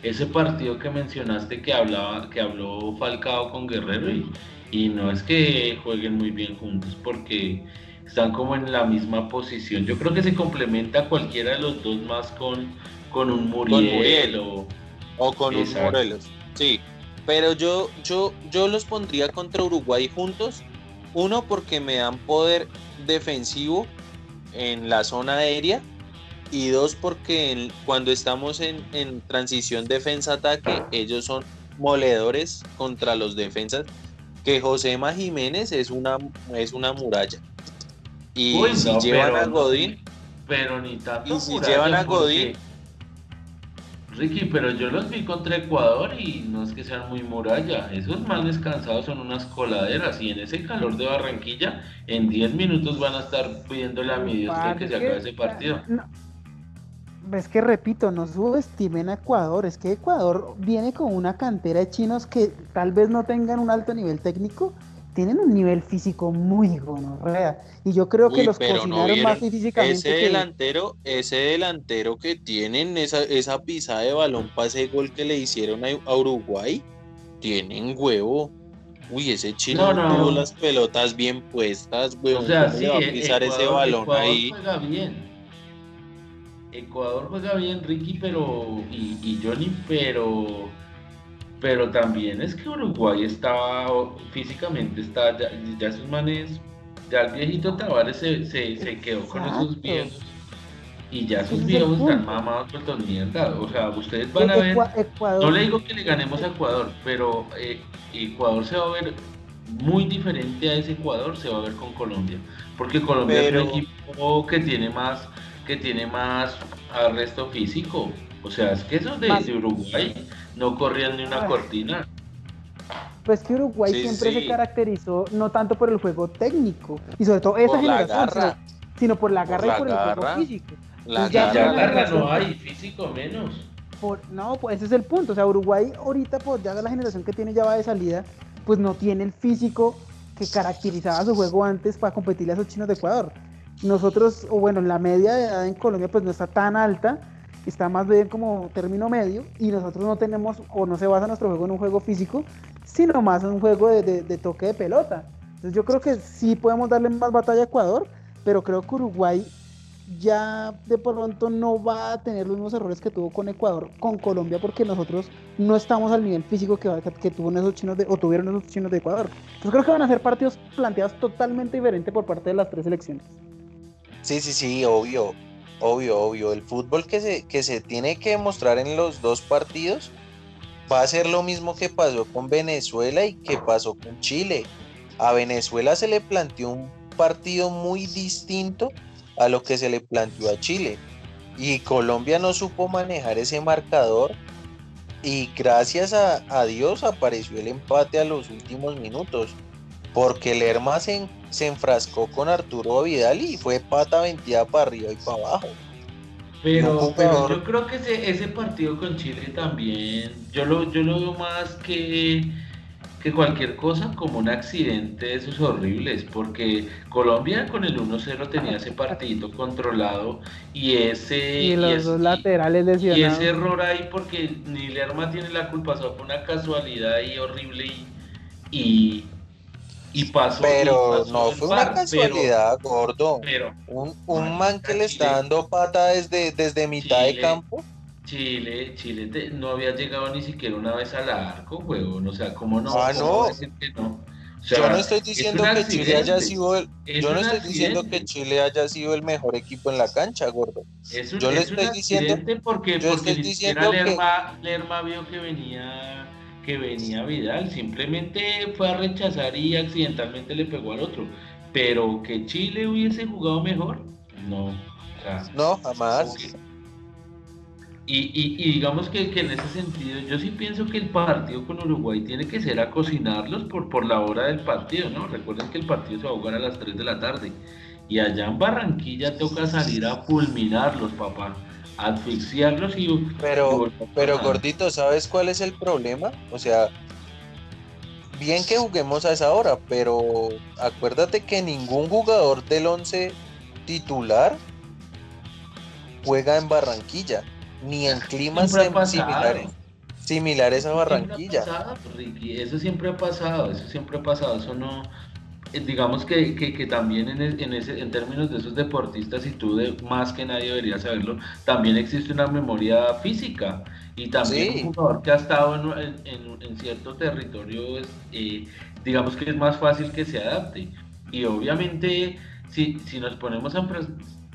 ese partido que mencionaste que hablaba, que habló Falcao con Guerrero y, y no es que jueguen muy bien juntos porque están como en la misma posición. Yo creo que se complementa cualquiera de los dos más con, con un Muriel, o, con un Morelos. Sí, pero yo, yo, yo los pondría contra Uruguay juntos. Uno, porque me dan poder defensivo en la zona aérea. y dos porque cuando estamos en, en transición defensa-ataque, ellos son moledores contra los defensas, que Josema Jiménez es una, es una muralla. Y si llevan a Godín... pero ni tanto Y si llevan a Godín... Ricky, pero yo los vi contra Ecuador y no es que sean muy muralla. Esos más descansados son unas coladeras y en ese calor de Barranquilla, en 10 minutos van a estar pidiéndole a mi Dios que se acabe ese partido. Es que repito, no subestimen a Ecuador. Es que Ecuador viene con una cantera de chinos que tal vez no tengan un alto nivel técnico, tienen un nivel físico muy bueno, Y yo creo que los cocinaron más físicamente. Ese delantero, ese delantero que tienen, esa, esa pisada de balón para ese gol que le hicieron a, Uruguay, tienen huevo. Uy, ese chino tuvo las pelotas bien puestas, O sea, sí, va a pisar ese balón Ecuador ahí? Juega bien. Ecuador juega bien, Ricky, pero. y, y Johnny, pero pero también es que Uruguay estaba físicamente, está ya, ya sus manes, ya el viejito Tavares se, se, quedó con esos viejos. Y ya sus viejos están mamados por los mierda. O sea, ustedes van a ver, no le digo que le ganemos a Ecuador, pero eh, Ecuador se va a ver muy diferente a ese Ecuador, se va a ver con Colombia, porque Colombia es un equipo que tiene más, que tiene más arresto físico. O sea, es que esos de, de Uruguay no corrían ni una cortina. Pues que Uruguay siempre se caracterizó no tanto por el juego técnico y sobre todo esa generación, sino, por la garra y por el juego físico. La ya, garra no hay, físico menos. no, pues ese es el punto. O sea, Uruguay ahorita, pues ya la generación que tiene ya va de salida, pues no tiene el físico que caracterizaba su juego antes para competirle a esos chinos de Ecuador. Nosotros, o bueno, la media de edad en Colombia pues no está tan alta, está más bien como término medio y nosotros no tenemos o no se basa nuestro juego en un juego físico, sino más en un juego de, toque de pelota. Entonces yo creo que sí podemos darle más batalla a Ecuador, pero creo que Uruguay ya de pronto no va a tener los mismos errores que tuvo con Ecuador, con Colombia, porque nosotros no estamos al nivel físico que, que tuvo esos chinos de, o tuvieron esos chinos de Ecuador. Entonces creo que van a ser partidos planteados totalmente diferentes por parte de las tres selecciones. Sí, sí, sí, obvio. Obvio, obvio. El fútbol que se, que se tiene que mostrar en los dos partidos va a ser lo mismo que pasó con Venezuela y que pasó con Chile. A Venezuela se le planteó un partido muy distinto a lo que se le planteó a Chile. Y Colombia no supo manejar ese marcador y gracias a, a Dios apareció el empate a los últimos minutos porque Lerma se, se enfrascó con Arturo Vidal y fue pata vendida para arriba y para abajo. Pero, pero yo creo que ese, ese partido con Chile también, yo lo, yo lo veo más que, que cualquier cosa como un accidente de esos horribles, porque Colombia con el 1-0 tenía ese partido controlado y ese... Y los dos laterales Y ese error ahí, porque ni Lerma tiene la culpa, fue una casualidad ahí horrible y y pasó. Pero no fue una casualidad, gordo. un, un man que le está dando pata desde, desde mitad de campo. Chile, Chile no había llegado ni siquiera una vez al arco, huevón. O sea, ¿cómo no? Ah, no. yo no estoy diciendo que Chile haya sido el, yo no estoy diciendo que Chile haya sido el mejor equipo en la cancha, gordo. yo le estoy diciendo porque, yo porque estoy diciendo Lerma, Lerma vio que venía que venía Vidal, simplemente fue a rechazar y accidentalmente le pegó al otro. Pero que Chile hubiese jugado mejor, no. no, jamás. Y, digamos que, en ese sentido, yo sí pienso que el partido con Uruguay tiene que ser a cocinarlos por, por la hora del partido, ¿no? Recuerden que el partido se va a jugar a las 3 de la tarde. Y allá en Barranquilla toca salir a fulminarlos, papá asfixiarlos y... Pero, pero gordito, ¿sabes cuál es el problema? O sea, bien que juguemos a esa hora, pero acuérdate que ningún jugador del 11 titular juega en Barranquilla, ni en climas similares. Similares a Barranquilla. Eso siempre ha pasado, eso siempre ha pasado, eso no, digamos que, que, también en, en, ese, en términos de esos deportistas, y tú de, más que nadie deberías saberlo, también existe una memoria física y también un jugador que ha estado en, en, cierto territorio, eh, digamos que es más fácil que se adapte. Y obviamente, si, si nos ponemos a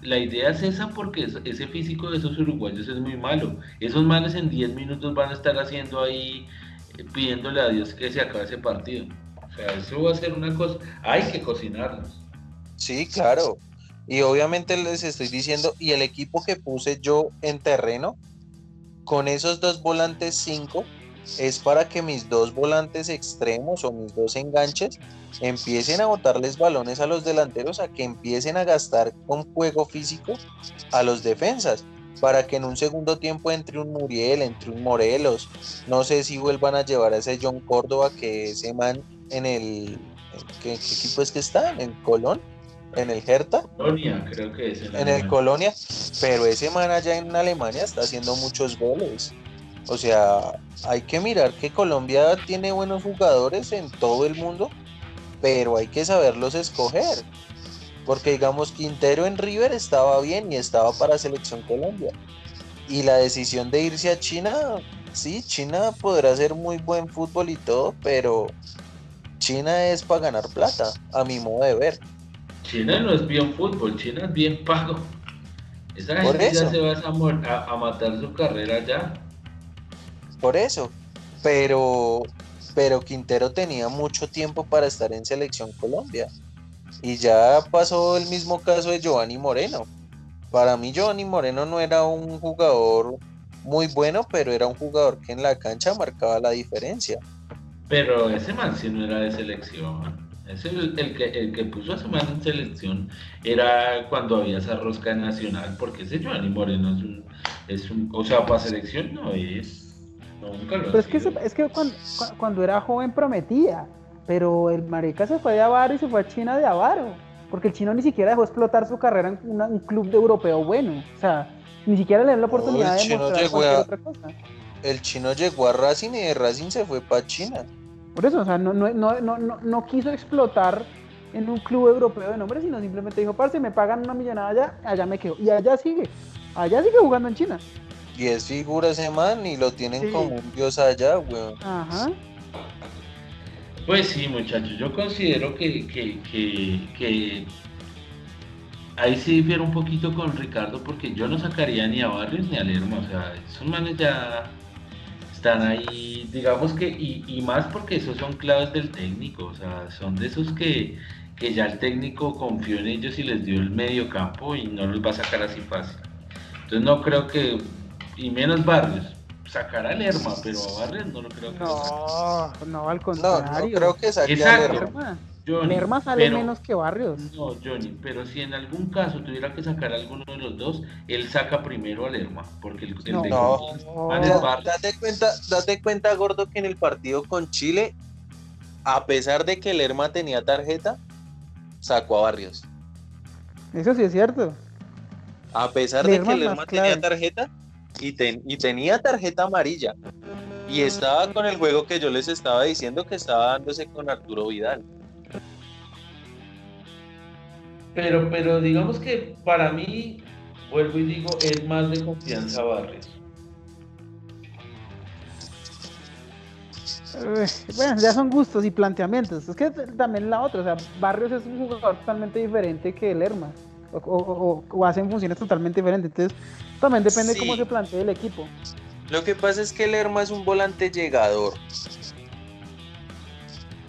la idea es esa porque ese físico de esos uruguayos es muy malo. Esos manes en 10 minutos van a estar haciendo ahí, eh, pidiéndole a Dios que se acabe ese partido. Eso va a ser una cosa, hay que cocinarlos. Sí, claro. Y obviamente les estoy diciendo, y el equipo que puse yo en terreno, con esos dos volantes 5, es para que mis dos volantes extremos o mis dos enganches empiecen a botarles balones a los delanteros, a que empiecen a gastar con juego físico a los defensas, para que en un segundo tiempo entre un Muriel, entre un Morelos, no sé si vuelvan a llevar a ese John Córdoba, que ese man en el... ¿Qué, equipo es que está? ¿En Colón? ¿En el Hertha? Colonia, creo que es. En, en el Colonia, pero ese man allá en Alemania está haciendo muchos goles. O sea, hay que mirar que Colombia tiene buenos jugadores en todo el mundo, pero hay que saberlos escoger. Porque digamos, Quintero en River estaba bien y estaba para Selección Colombia. Y la decisión de irse a China, sí, China podrá hacer muy buen fútbol y todo, pero China es para ganar plata, a mi modo de ver. China no es bien fútbol, China es bien pago. Esa gente ya se va a, a matar su carrera ya por eso. Pero, pero Quintero tenía mucho tiempo para estar en Selección Colombia. Y ya pasó el mismo caso de Giovanni Moreno. Para mí Giovanni Moreno no era un jugador muy bueno, pero era un jugador que en la cancha marcaba la diferencia. Pero ese man sí no era de selección. Ese, el, que, el que puso a ese man en selección era cuando había esa rosca nacional, porque ese Giovanni Moreno es un, es un o sea, para selección no es pero es que, es que cuando, era joven prometía, pero el marica se fue de avaro y se fue a China de avaro, porque el chino ni siquiera dejó explotar su carrera en un club de europeo bueno, o sea, ni siquiera le dio la oportunidad de mostrar cualquier otra cosa. El chino llegó a Racing y de Racing se fue para China. Por eso, o sea, no, no, no, no, no quiso explotar en un club europeo de nombre, sino simplemente dijo, parce, me pagan una millonada allá, allá me quedo. Y allá sigue, allá sigue jugando en China. Y es figura ese man y lo tienen como un dios allá, weón. Ajá. Pues sí, muchachos, yo considero que, que, que, ahí sí difiero un poquito con Ricardo porque yo no sacaría ni a Barrios ni a Lerma, o sea, esos manes ya están ahí, digamos que, y, y más porque esos son claves del técnico, o sea, son de esos que, que ya el técnico confió en ellos y les dio el medio campo y no los va a sacar así fácil. Entonces no creo que y menos Barrios. Sacará a Lerma, pero a Barrios no lo creo que No, no, al contrario. No, creo que saque a Lerma. Lerma sale menos que Barrios. No, Johnny, pero si en algún caso tuviera que sacar a alguno de los dos, él saca primero a Lerma, porque el, no, no, date cuenta, date cuenta, gordo, que en el partido con Chile, a pesar de que Lerma tenía tarjeta, sacó a Barrios. Eso sí es cierto. A pesar de que Lerma tenía tarjeta, y, tenía tarjeta amarilla. Y estaba con el juego que yo les estaba diciendo que estaba dándose con Arturo Vidal. Pero, pero digamos que para mí, vuelvo y digo, es más de confianza Barrios. Bueno, ya son gustos y planteamientos. Es que también la otra, o sea, Barrios es un jugador totalmente diferente que el Lerma. O, hacen funciones totalmente diferentes. Entonces, también depende de cómo se plantee el equipo. Lo que pasa es que Lerma es un volante llegador.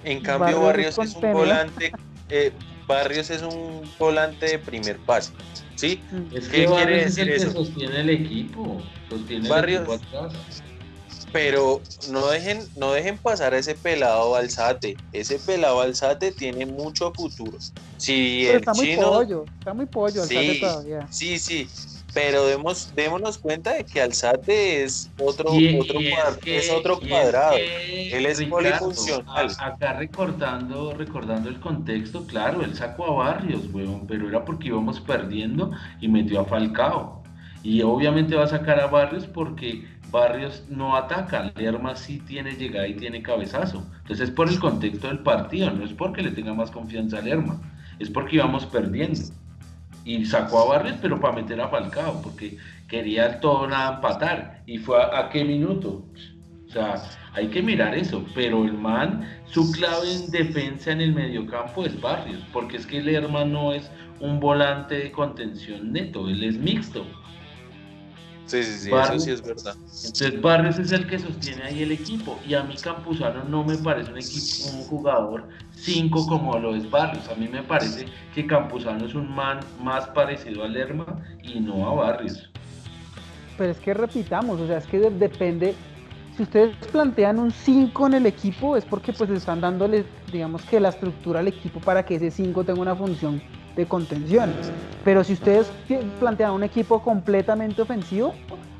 En cambio, Barrios, es un volante. Eh, Barrios es un volante de primer pase. ¿Sí? Mm. Es ¿Qué quiere decir eso? sostiene el equipo. Sostiene Barrios, pero no dejen, no dejen pasar a ese pelado Alzate. Ese pelado Alzate tiene mucho futuro. Si está muy pollo, está muy pollo Alzate todavía. Sí, sí, pero demos, démonos cuenta de que Alzate es otro, otro, es, otro cuadrado. Él es polifuncional. acá recordando, recordando el contexto, claro, él sacó a Barrios, weón, pero era porque íbamos perdiendo y metió a Falcao. Y obviamente va a sacar a Barrios porque Barrios no ataca, Lerma sí tiene llegada y tiene cabezazo. Entonces es por el contexto del partido, no es porque le tenga más confianza a Lerma, es porque íbamos perdiendo y sacó a Barrios, pero para meter a Falcao, porque quería todo nada empatar. ¿Y fue a, qué minuto? O sea, hay que mirar eso, pero el man, su clave en defensa en el mediocampo es Barrios, porque es que Lerma no es un volante de contención neto, él es mixto. Sí, sí, sí, eso sí es verdad. Entonces Barrios es el que sostiene ahí el equipo y a mí Campuzano no me parece un, equipo, un jugador 5 como lo es Barrios. A mí me parece que Campuzano es un man más parecido a Lerma y no a Barrios. Pero es que repitamos, o sea, es que depende. Si ustedes plantean un 5 en el equipo es porque pues están dándole, digamos que la estructura al equipo para que ese 5 tenga una función de contención. Pero si ustedes plantean un equipo completamente ofensivo,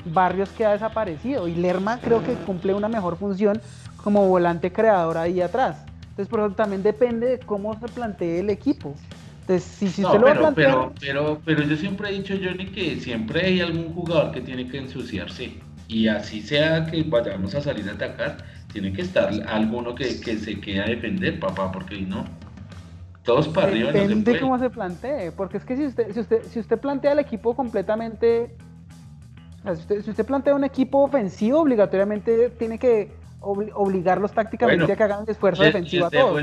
Barrios queda desaparecido y Lerma creo que cumple una mejor función como volante creador ahí atrás. Entonces, por eso también depende de cómo se plantee el equipo. Entonces, si, si usted pero, lo plantea... pero, pero, pero yo siempre he dicho, Johnny, que siempre hay algún jugador que tiene que ensuciarse. Y así sea que vayamos a salir a atacar, tiene que estar alguno que, que se quede a defender, papá, porque no. Todos para arriba. Depende de cómo se plantee, porque es que si usted, si usted, si usted plantea el equipo completamente, si usted, si usted plantea un equipo ofensivo, obligatoriamente tiene que obligarlos tácticamente a que hagan el esfuerzo defensivo a todos.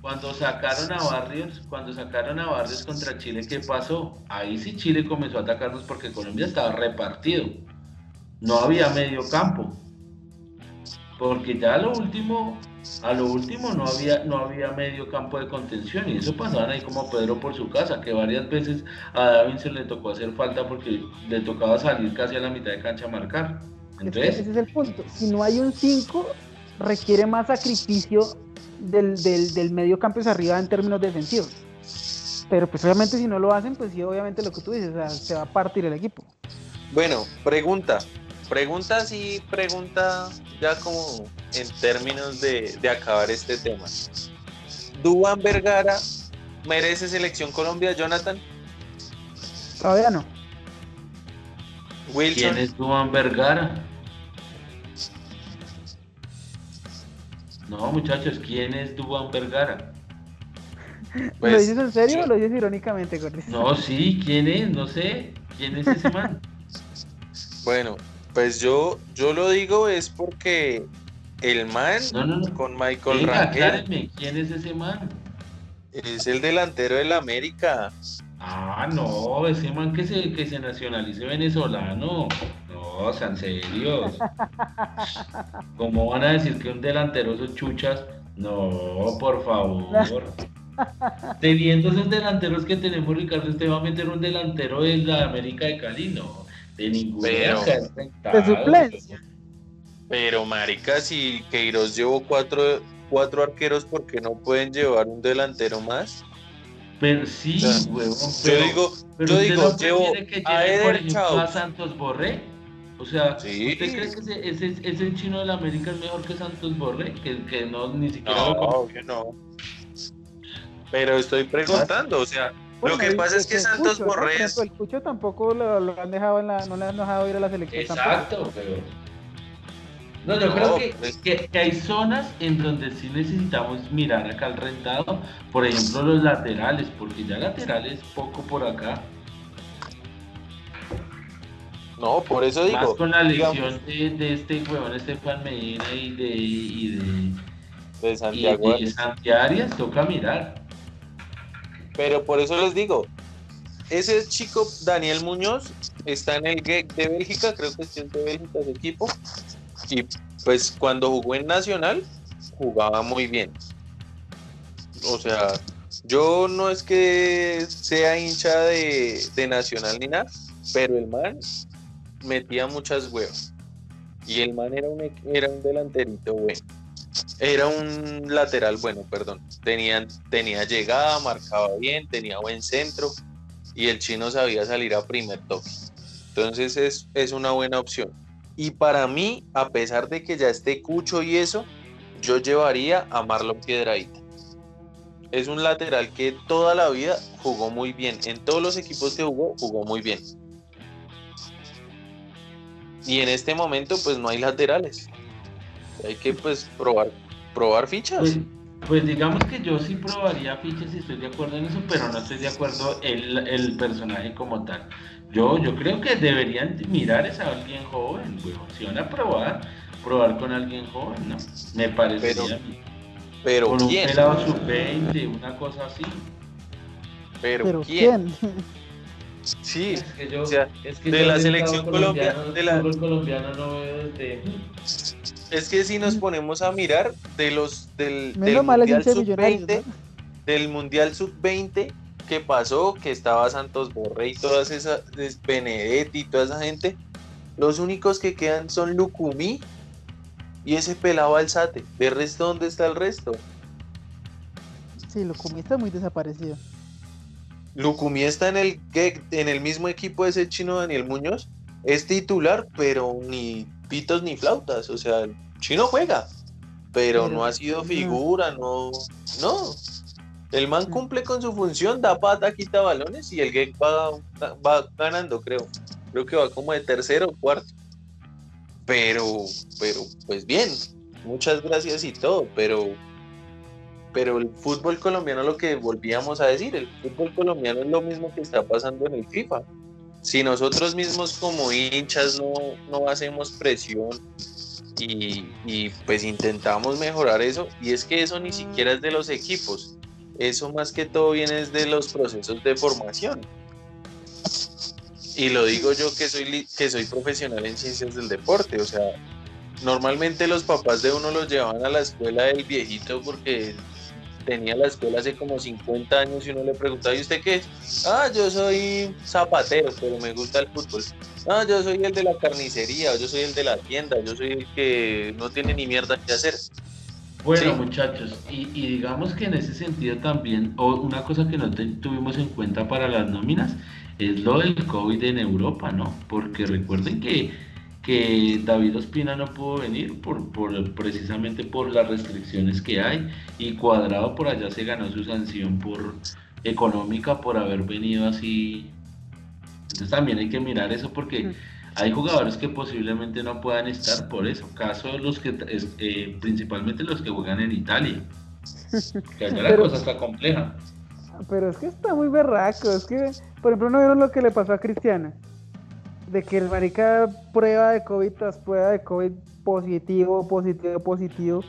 Cuando sacaron a Barrios, cuando sacaron a Barrios contra Chile, ¿qué pasó? Ahí sí Chile comenzó a atacarnos porque Colombia estaba repartido. No había medio campo. Porque ya lo último a lo último no había, no había medio campo de contención y eso pasaban ahí como Pedro por su casa, que varias veces a David se le tocó hacer falta porque le tocaba salir casi a la mitad de cancha a marcar. Entonces, ese es el punto. Si no hay un 5, requiere más sacrificio del, del, medio campo hacia arriba en términos defensivos. Pero pues obviamente si no lo hacen, pues sí, obviamente lo que tú dices, se va a partir el equipo. Bueno, pregunta. Pregunta sí, pregunta ya como en términos de, acabar este tema. ¿Duan Vergara merece selección Colombia, Jonathan? Todavía no. Wilson. ¿Quién es Duan Vergara? No, muchachos, ¿quién es Duan Vergara? ¿Lo pues, dices en serio o lo dices irónicamente, Gordis? No, sí, ¿quién es? No sé. ¿Quién es ese man? [LAUGHS] bueno, pues yo, yo lo digo es porque el man con Michael Rangel. ¿quién es ese man? Es el delantero del América. Ah, no, ese man que se, que se nacionalice venezolano. No, sean serios. ¿Cómo van a decir que un delantero son chuchas? No, por favor. Teniendo esos delanteros que tenemos, Ricardo, usted va a meter un delantero de la América de Cali, no. De ninguna de suplencia. Pero, marica, si Queiroz llevó cuatro, cuatro arqueros, ¿por qué no pueden llevar un delantero más? Pero sí, huevón. yo digo, yo digo, llevo a Eder a Santos Borré. O sea, ¿usted cree que ese, ese, chino de la América es mejor que Santos Borré? Que, que no, ni siquiera. No, que no. Pero estoy preguntando, o sea, lo que pasa es que Santos Borré. El Cucho tampoco lo, han dejado en la, no le han dejado ir a la selección. Exacto, pero no, yo creo pues. que, que, hay zonas en donde sí necesitamos mirar acá al rentado, por ejemplo los laterales, porque ya laterales poco por acá. No, por eso digo. Más con la lesión de, de, este huevón Estefan Medina y de, y de, de Santiago. Y de Santiago toca mirar. Pero por eso les digo, ese chico Daniel Muñoz está en el GEC de Bélgica, creo que es de Bélgica de equipo, y pues cuando jugó en Nacional, jugaba muy bien. O sea, yo no es que sea hincha de, Nacional ni nada, pero el man metía muchas huevas. Y el man era un, era un delanterito bueno. Era un lateral bueno, perdón. Tenía, tenía llegada, marcaba bien, tenía buen centro y el chino sabía salir a primer toque. Entonces es, es una buena opción. Y para mí, a pesar de que ya esté Cucho y eso, yo llevaría a Marlon Piedraíta. Es un lateral que toda la vida jugó muy bien. En todos los equipos que jugó, jugó muy bien. Y en este momento, pues no hay laterales. Hay que pues probar, probar fichas. Pues, pues digamos que yo sí probaría fichas y estoy de acuerdo en eso, pero no estoy de acuerdo el, el personaje como tal. Yo, yo creo que deberían mirar a alguien joven, Si van a probar, probar con alguien joven, ¿no? Me parece. Pero, pero con ¿quién? un pelado sub-20, una cosa así. Pero, Pero ¿quién? ¿quién? Sí, Es que yo, o sea, es que de la el selección colombiana- de la- fútbol colombiano no veo desde. Es que si nos ponemos a mirar de los del, Mundial hincha de Millonarios, Sub-20, ¿no? del Mundial Sub-20 que pasó, que estaba Santos Borré y todas esas, es Benedetti y toda esa gente, los únicos que quedan son Lucumí y ese pelado Alzate. ¿De resto dónde está el resto? Sí, lo comiste muy desaparecido. Lucumí está en el, en el mismo equipo de ese chino Daniel Muñoz, es titular, pero ni pitos ni flautas, o sea, el chino juega, pero, no ha sido figura, no, no. El man cumple con su función, da pata, quita balones y el Gek va, va ganando, creo. Creo que va como de tercero o cuarto. Pero, pero, pues bien, muchas gracias y todo, pero pero el fútbol colombiano, lo que volvíamos a decir, el fútbol colombiano es lo mismo que está pasando en el FIFA. Si nosotros mismos como hinchas no, no hacemos presión y, y, pues intentamos mejorar eso, y es que eso ni siquiera es de los equipos, eso más que todo viene de los procesos de formación. Y lo digo yo que soy, que soy profesional en ciencias del deporte, o sea, normalmente los papás de uno los llevaban a la escuela del viejito porque tenía la escuela hace como 50 años y uno le preguntaba, ¿y usted qué es? Ah, yo soy zapatero, pero me gusta el fútbol. Ah, yo soy el de la carnicería, yo soy el de la tienda, yo soy el que no tiene ni mierda que hacer. Bueno, Sí. muchachos, y, y digamos que en ese sentido también, o una cosa que no te- tuvimos en cuenta para las nóminas, es lo del COVID en Europa, ¿no? Porque recuerden que, que David Ospina no pudo venir por, por precisamente por las restricciones que hay, y Cuadrado por allá se ganó su sanción por económica por haber venido así. Entonces también hay que mirar eso porque Mm. hay jugadores que posiblemente no puedan estar por eso. Caso de los que, eh, principalmente los que juegan en Italia. Que allá la cosa está compleja. Pero es que está muy berraco. Es que, por ejemplo, ¿no vieron lo que le pasó a Cristiana? De que el marica prueba de COVID tras prueba de COVID positivo, positivo, positivo.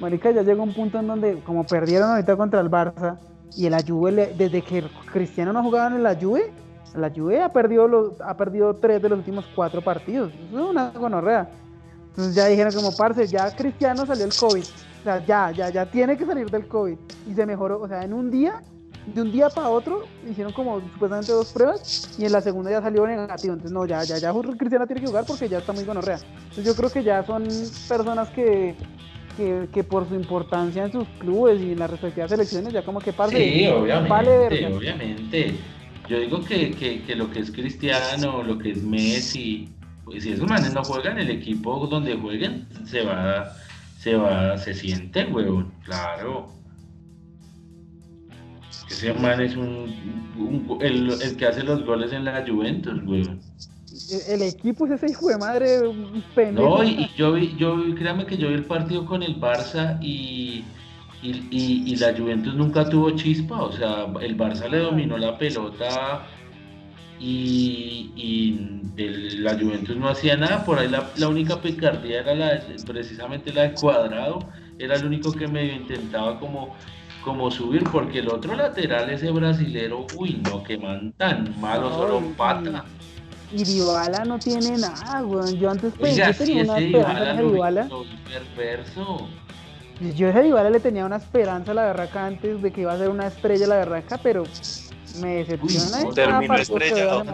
Marica ya llegó un punto en donde, como perdieron ahorita contra el Barça, y el Juve, le- desde que Cristiano no jugaba en la Juve, la Juve ha perdido, los, ha perdido tres de los últimos cuatro partidos. Eso es una gonorrea. Entonces ya dijeron como, parce, ya Cristiano salió el COVID. O sea, ya, ya, ya tiene que salir del COVID. Y se mejoró, o sea, en un día, de un día para otro, hicieron como supuestamente dos pruebas y en la segunda ya salió negativo. Entonces, no, ya, ya, ya Cristiano tiene que jugar porque ya está muy gonorrea. Entonces yo creo que ya son personas que, que, que por su importancia en sus clubes y en las respectivas selecciones, ya como que parce, Sí, obviamente, vale obviamente. Yo digo que, que, que lo que es Cristiano, lo que es Messi, pues si esos manes no juegan, el equipo donde jueguen se va, se va, se siente, huevón, claro. Ese man es un, un- el, el que hace los goles en la Juventus, huevón. el equipo es ese hijo de madre un pendejo. No, y, y yo vi, yo vi, créame que yo vi el partido con el Barça y, y, y- y la Juventus nunca tuvo chispa, o sea, el Barça le dominó la pelota y, y el- la Juventus no hacía nada, por ahí la, la única picardía era la, precisamente la de Cuadrado, era el único que medio intentaba como, como subir, porque el otro lateral, ese brasilero, uy, no, que man tan malo, solo pata. Y Dybala no tiene nada, weón. Yo antes pensé, Oiga, yo si tenía una ese esperanza en Dybala. perverso. Yo a ese Dybala le tenía una esperanza a la berraca antes de que iba a ser una estrella la berraca, pero me decepciona. Uy, no, terminó que estrellado.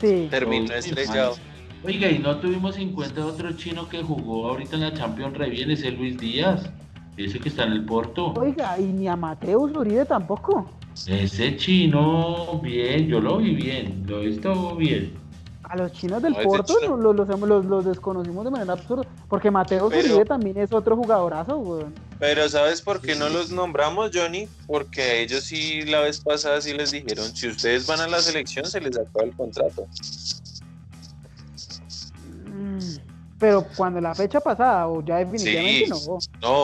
Sí, Terminó estrellado. Oiga, y no tuvimos en cuenta otro chino que jugó ahorita en la Champions re bien, ese Luis Díaz, ese que está en el Porto. oiga, y ni a Mateus Uribe tampoco. Ese chino, bien, yo lo vi bien, lo he visto bien. A los chinos del No, Porto chino- los, los, los- los desconocimos de manera absurda. Porque Mateus Pero- Uribe también es otro jugadorazo, weón. Pero ¿sabes por qué no los nombramos, Johnny? Porque a ellos sí la vez pasada sí les dijeron, si ustedes van a la selección se les acaba el contrato. Mm, Pero cuando la fecha pasada, o ya definitivamente Sí. no.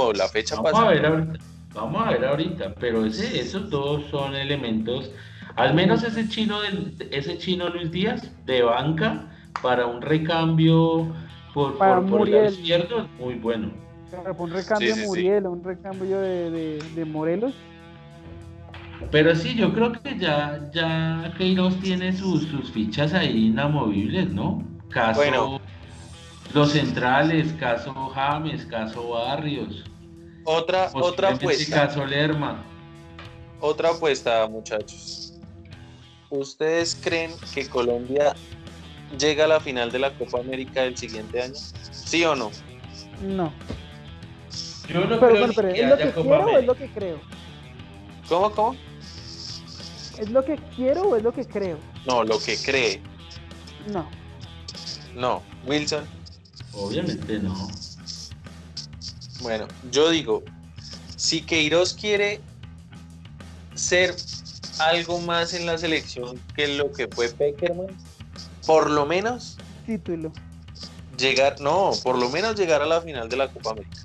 No, la fecha Vamos a pasada. ver ahorita, vamos a ver ahorita, pero ese, esos dos son elementos, al menos ese chino, del, ese chino Luis Díaz, de banca, para un recambio por, Para por, por el izquierdo es muy bueno. Un recambio Sí. Muriel, un recambio de, de, de Morelos. Pero sí, yo creo que ya, ya Queiroz tiene sus, sus fichas ahí inamovibles, ¿no? Caso Bueno. Los centrales, caso James, caso Barrios, Otra, otra apuesta. caso Lerma. Otra apuesta, muchachos. ¿Ustedes creen que Colombia llega a la final de la Copa América del siguiente año? ¿Sí o no? No. Yo no Pero creo bueno, pero que ¿es lo que Copa quiero o es lo que creo? ¿Cómo, cómo? ¿Es lo que quiero o es lo que creo? No, lo que cree. No. No, Wilson. Obviamente no. Bueno, yo digo, si Queiroz quiere ser algo más en la selección que lo que fue Peckerman, por lo menos Título. llegar, no, por lo menos llegar a la final de la Copa América.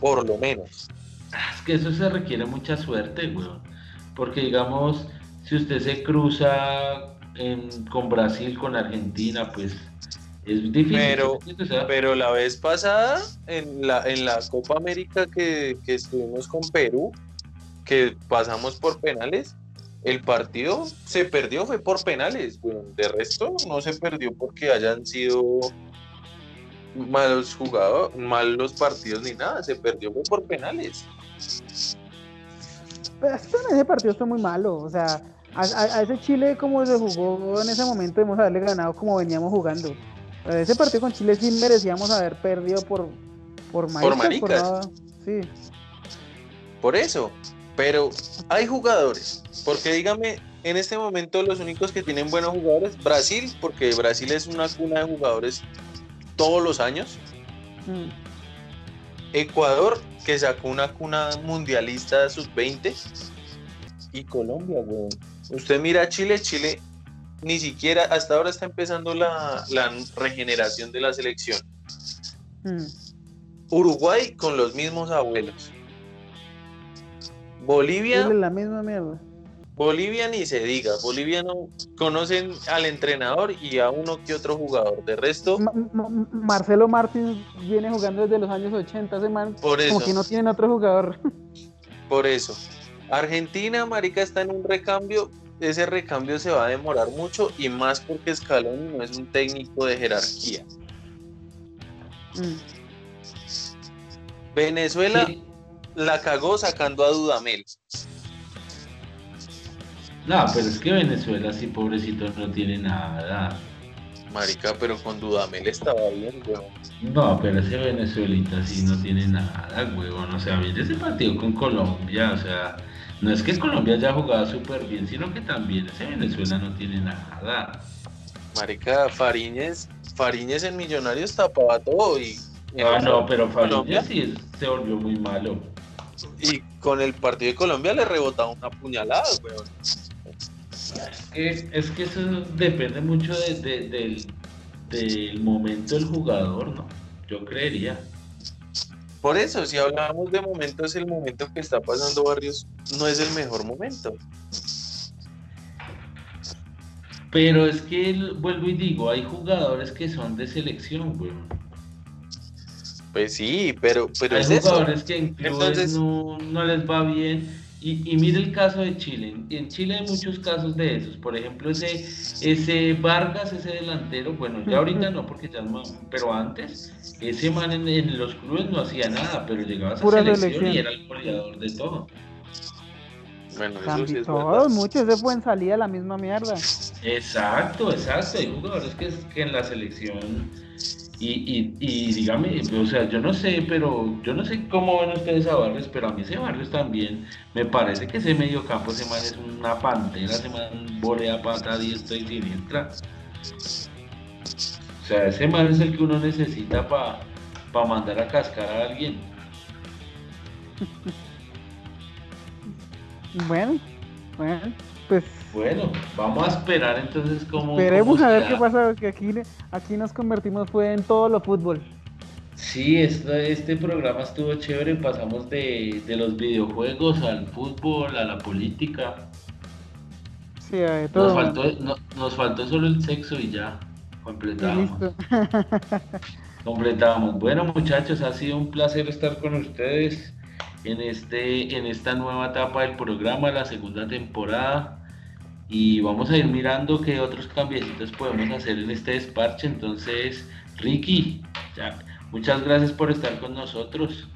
Por lo menos. Es que eso se requiere mucha suerte, weón. Porque digamos, si usted se cruza en- con Brasil, con Argentina, pues es difícil. Pero- ¿sí? O sea, Pero la vez pasada, en la, en la Copa América que, que estuvimos con Perú, que pasamos por penales, el partido se perdió, fue por penales. weón. De resto, no se perdió porque hayan sido malos jugadores, malos partidos ni nada, se perdió fue por penales. Pero es que también ese partido está muy malo. O sea, a, a- a ese Chile como se jugó en ese momento debemos haberle ganado como veníamos jugando. Pero ese partido con Chile sí merecíamos haber perdido por por maricas. maricas. nada. Sí. Por eso. Pero hay jugadores, porque dígame, en este momento los únicos que tienen buenos jugadores, Brasil, porque Brasil es una cuna de jugadores todos los años. Mm. Ecuador, que sacó una cuna mundialista sub-20. Y Colombia, weón. Usted mira a Chile, Chile ni siquiera, hasta ahora está empezando la, la regeneración de la selección. Mm. Uruguay con los mismos abuelos. Bolivia, la misma mierda. Bolivia ni se diga. Bolivia no conocen al entrenador y a uno que otro jugador. De resto, Ma- Ma- Marcelo Martins viene jugando desde los años 80, ese man, por eso. como que no tienen otro jugador. Por eso. Argentina, marica, está en un recambio. Ese recambio se va a demorar mucho y más porque Scaloni no es un técnico de jerarquía. Mm. Venezuela sí. la cagó sacando a Dudamel. No, pero es que Venezuela sí, pobrecito, no tiene nada. Marica, pero con Dudamel estaba bien, weón. No, pero ese Venezuelita sí no tiene nada, huevón. O sea, mire ese partido con Colombia, o sea, no es que Colombia haya jugado súper bien, sino que también ese Venezuela no tiene nada. Marica, Fariñez, Fariñez en Millonarios tapaba todo y, Ah, no, pero. Fariña sí se volvió muy malo. y con el partido de Colombia le rebotaba una puñalada, weón. Es, es que eso depende mucho de- de- del, del momento del jugador, ¿no? Yo creería. Por eso, si hablamos de momentos, el momento que está pasando Barrios no es el mejor momento. Pero es que, el- vuelvo y digo, hay jugadores que son de selección, weón. Pues sí, pero, pero Hay es eso. jugadores que en clubes Entonces- no, no les va bien. Y, y mire el caso de Chile. En- Chile hay muchos casos de esos. Por ejemplo, ese, ese Vargas, ese delantero, bueno, ya ahorita no, porque ya más, pero antes, ese man en, en los clubes no hacía nada, pero llegaba a esa selección y era el goleador de todo. Bueno, eso sí es todos, verdad. muchos se pueden salir a la misma mierda. Exacto, exacto. Hay jugadores que, que en la selección. Y, y, y dígame, o sea, yo no sé, pero yo no sé cómo ven ustedes a Barrios, pero a mí ese Barrios también me parece que ese mediocampo, ese man es una pantera, ese man volea pata diestra y siniestra. O sea, ese man es el que uno necesita para mandar a cascar a alguien. Bueno, bueno, pues Bueno, vamos a esperar entonces cómo. esperemos cómo a ver qué pasa, que aquí, aquí nos convertimos fue en todo lo fútbol. Sí, este, este programa estuvo chévere, pasamos de, de los videojuegos al fútbol, a la política. Sí, todo. Nos faltó, no- nos faltó solo el sexo y ya. Completamos. [LAUGHS] Completamos. Bueno, muchachos, ha sido un placer estar con ustedes en, este, en esta nueva etapa del programa, la segunda temporada. Y vamos a ir mirando qué otros cambiecitos podemos hacer en este despacho. Entonces, Ricky, muchas gracias por estar con nosotros.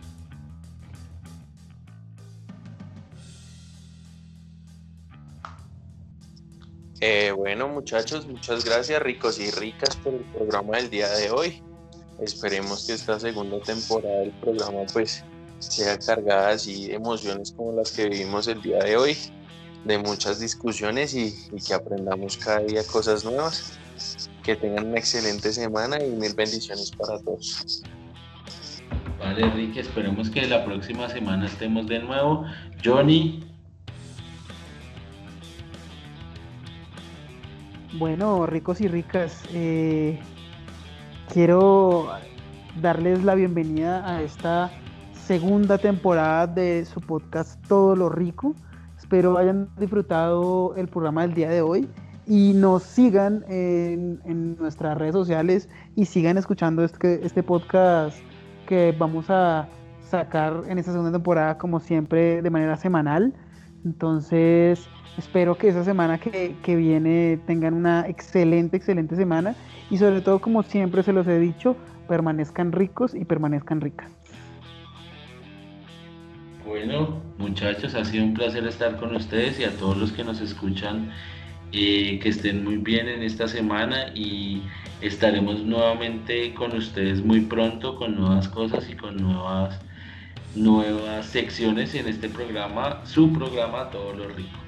Eh, bueno, muchachos, muchas gracias, ricos y ricas, por el programa del día de hoy. Esperemos que esta segunda temporada del programa, pues, sea cargada así de emociones como las que vivimos el día de hoy, de muchas discusiones y, que aprendamos cada día cosas nuevas. Que tengan una excelente semana y mil bendiciones para todos. Vale, Enrique, esperemos que la próxima semana estemos de nuevo. Johnny, Bueno, ricos y ricas, eh, quiero darles la bienvenida a esta segunda temporada de su podcast Todo lo Rico. Espero hayan disfrutado el programa del día de hoy y nos sigan en, nuestras redes sociales y sigan escuchando este, este podcast que vamos a sacar en esta segunda temporada como siempre de manera semanal. Entonces, Espero que esa semana que, viene tengan una excelente, excelente semana y sobre todo, como siempre se los he dicho, permanezcan ricos y permanezcan ricas. Bueno, muchachos, ha sido un placer estar con ustedes y a todos los que nos escuchan, eh, que estén muy bien en esta semana y estaremos nuevamente con ustedes muy pronto con nuevas cosas y con nuevas, nuevas secciones en este programa, su programa Todo lo Rico.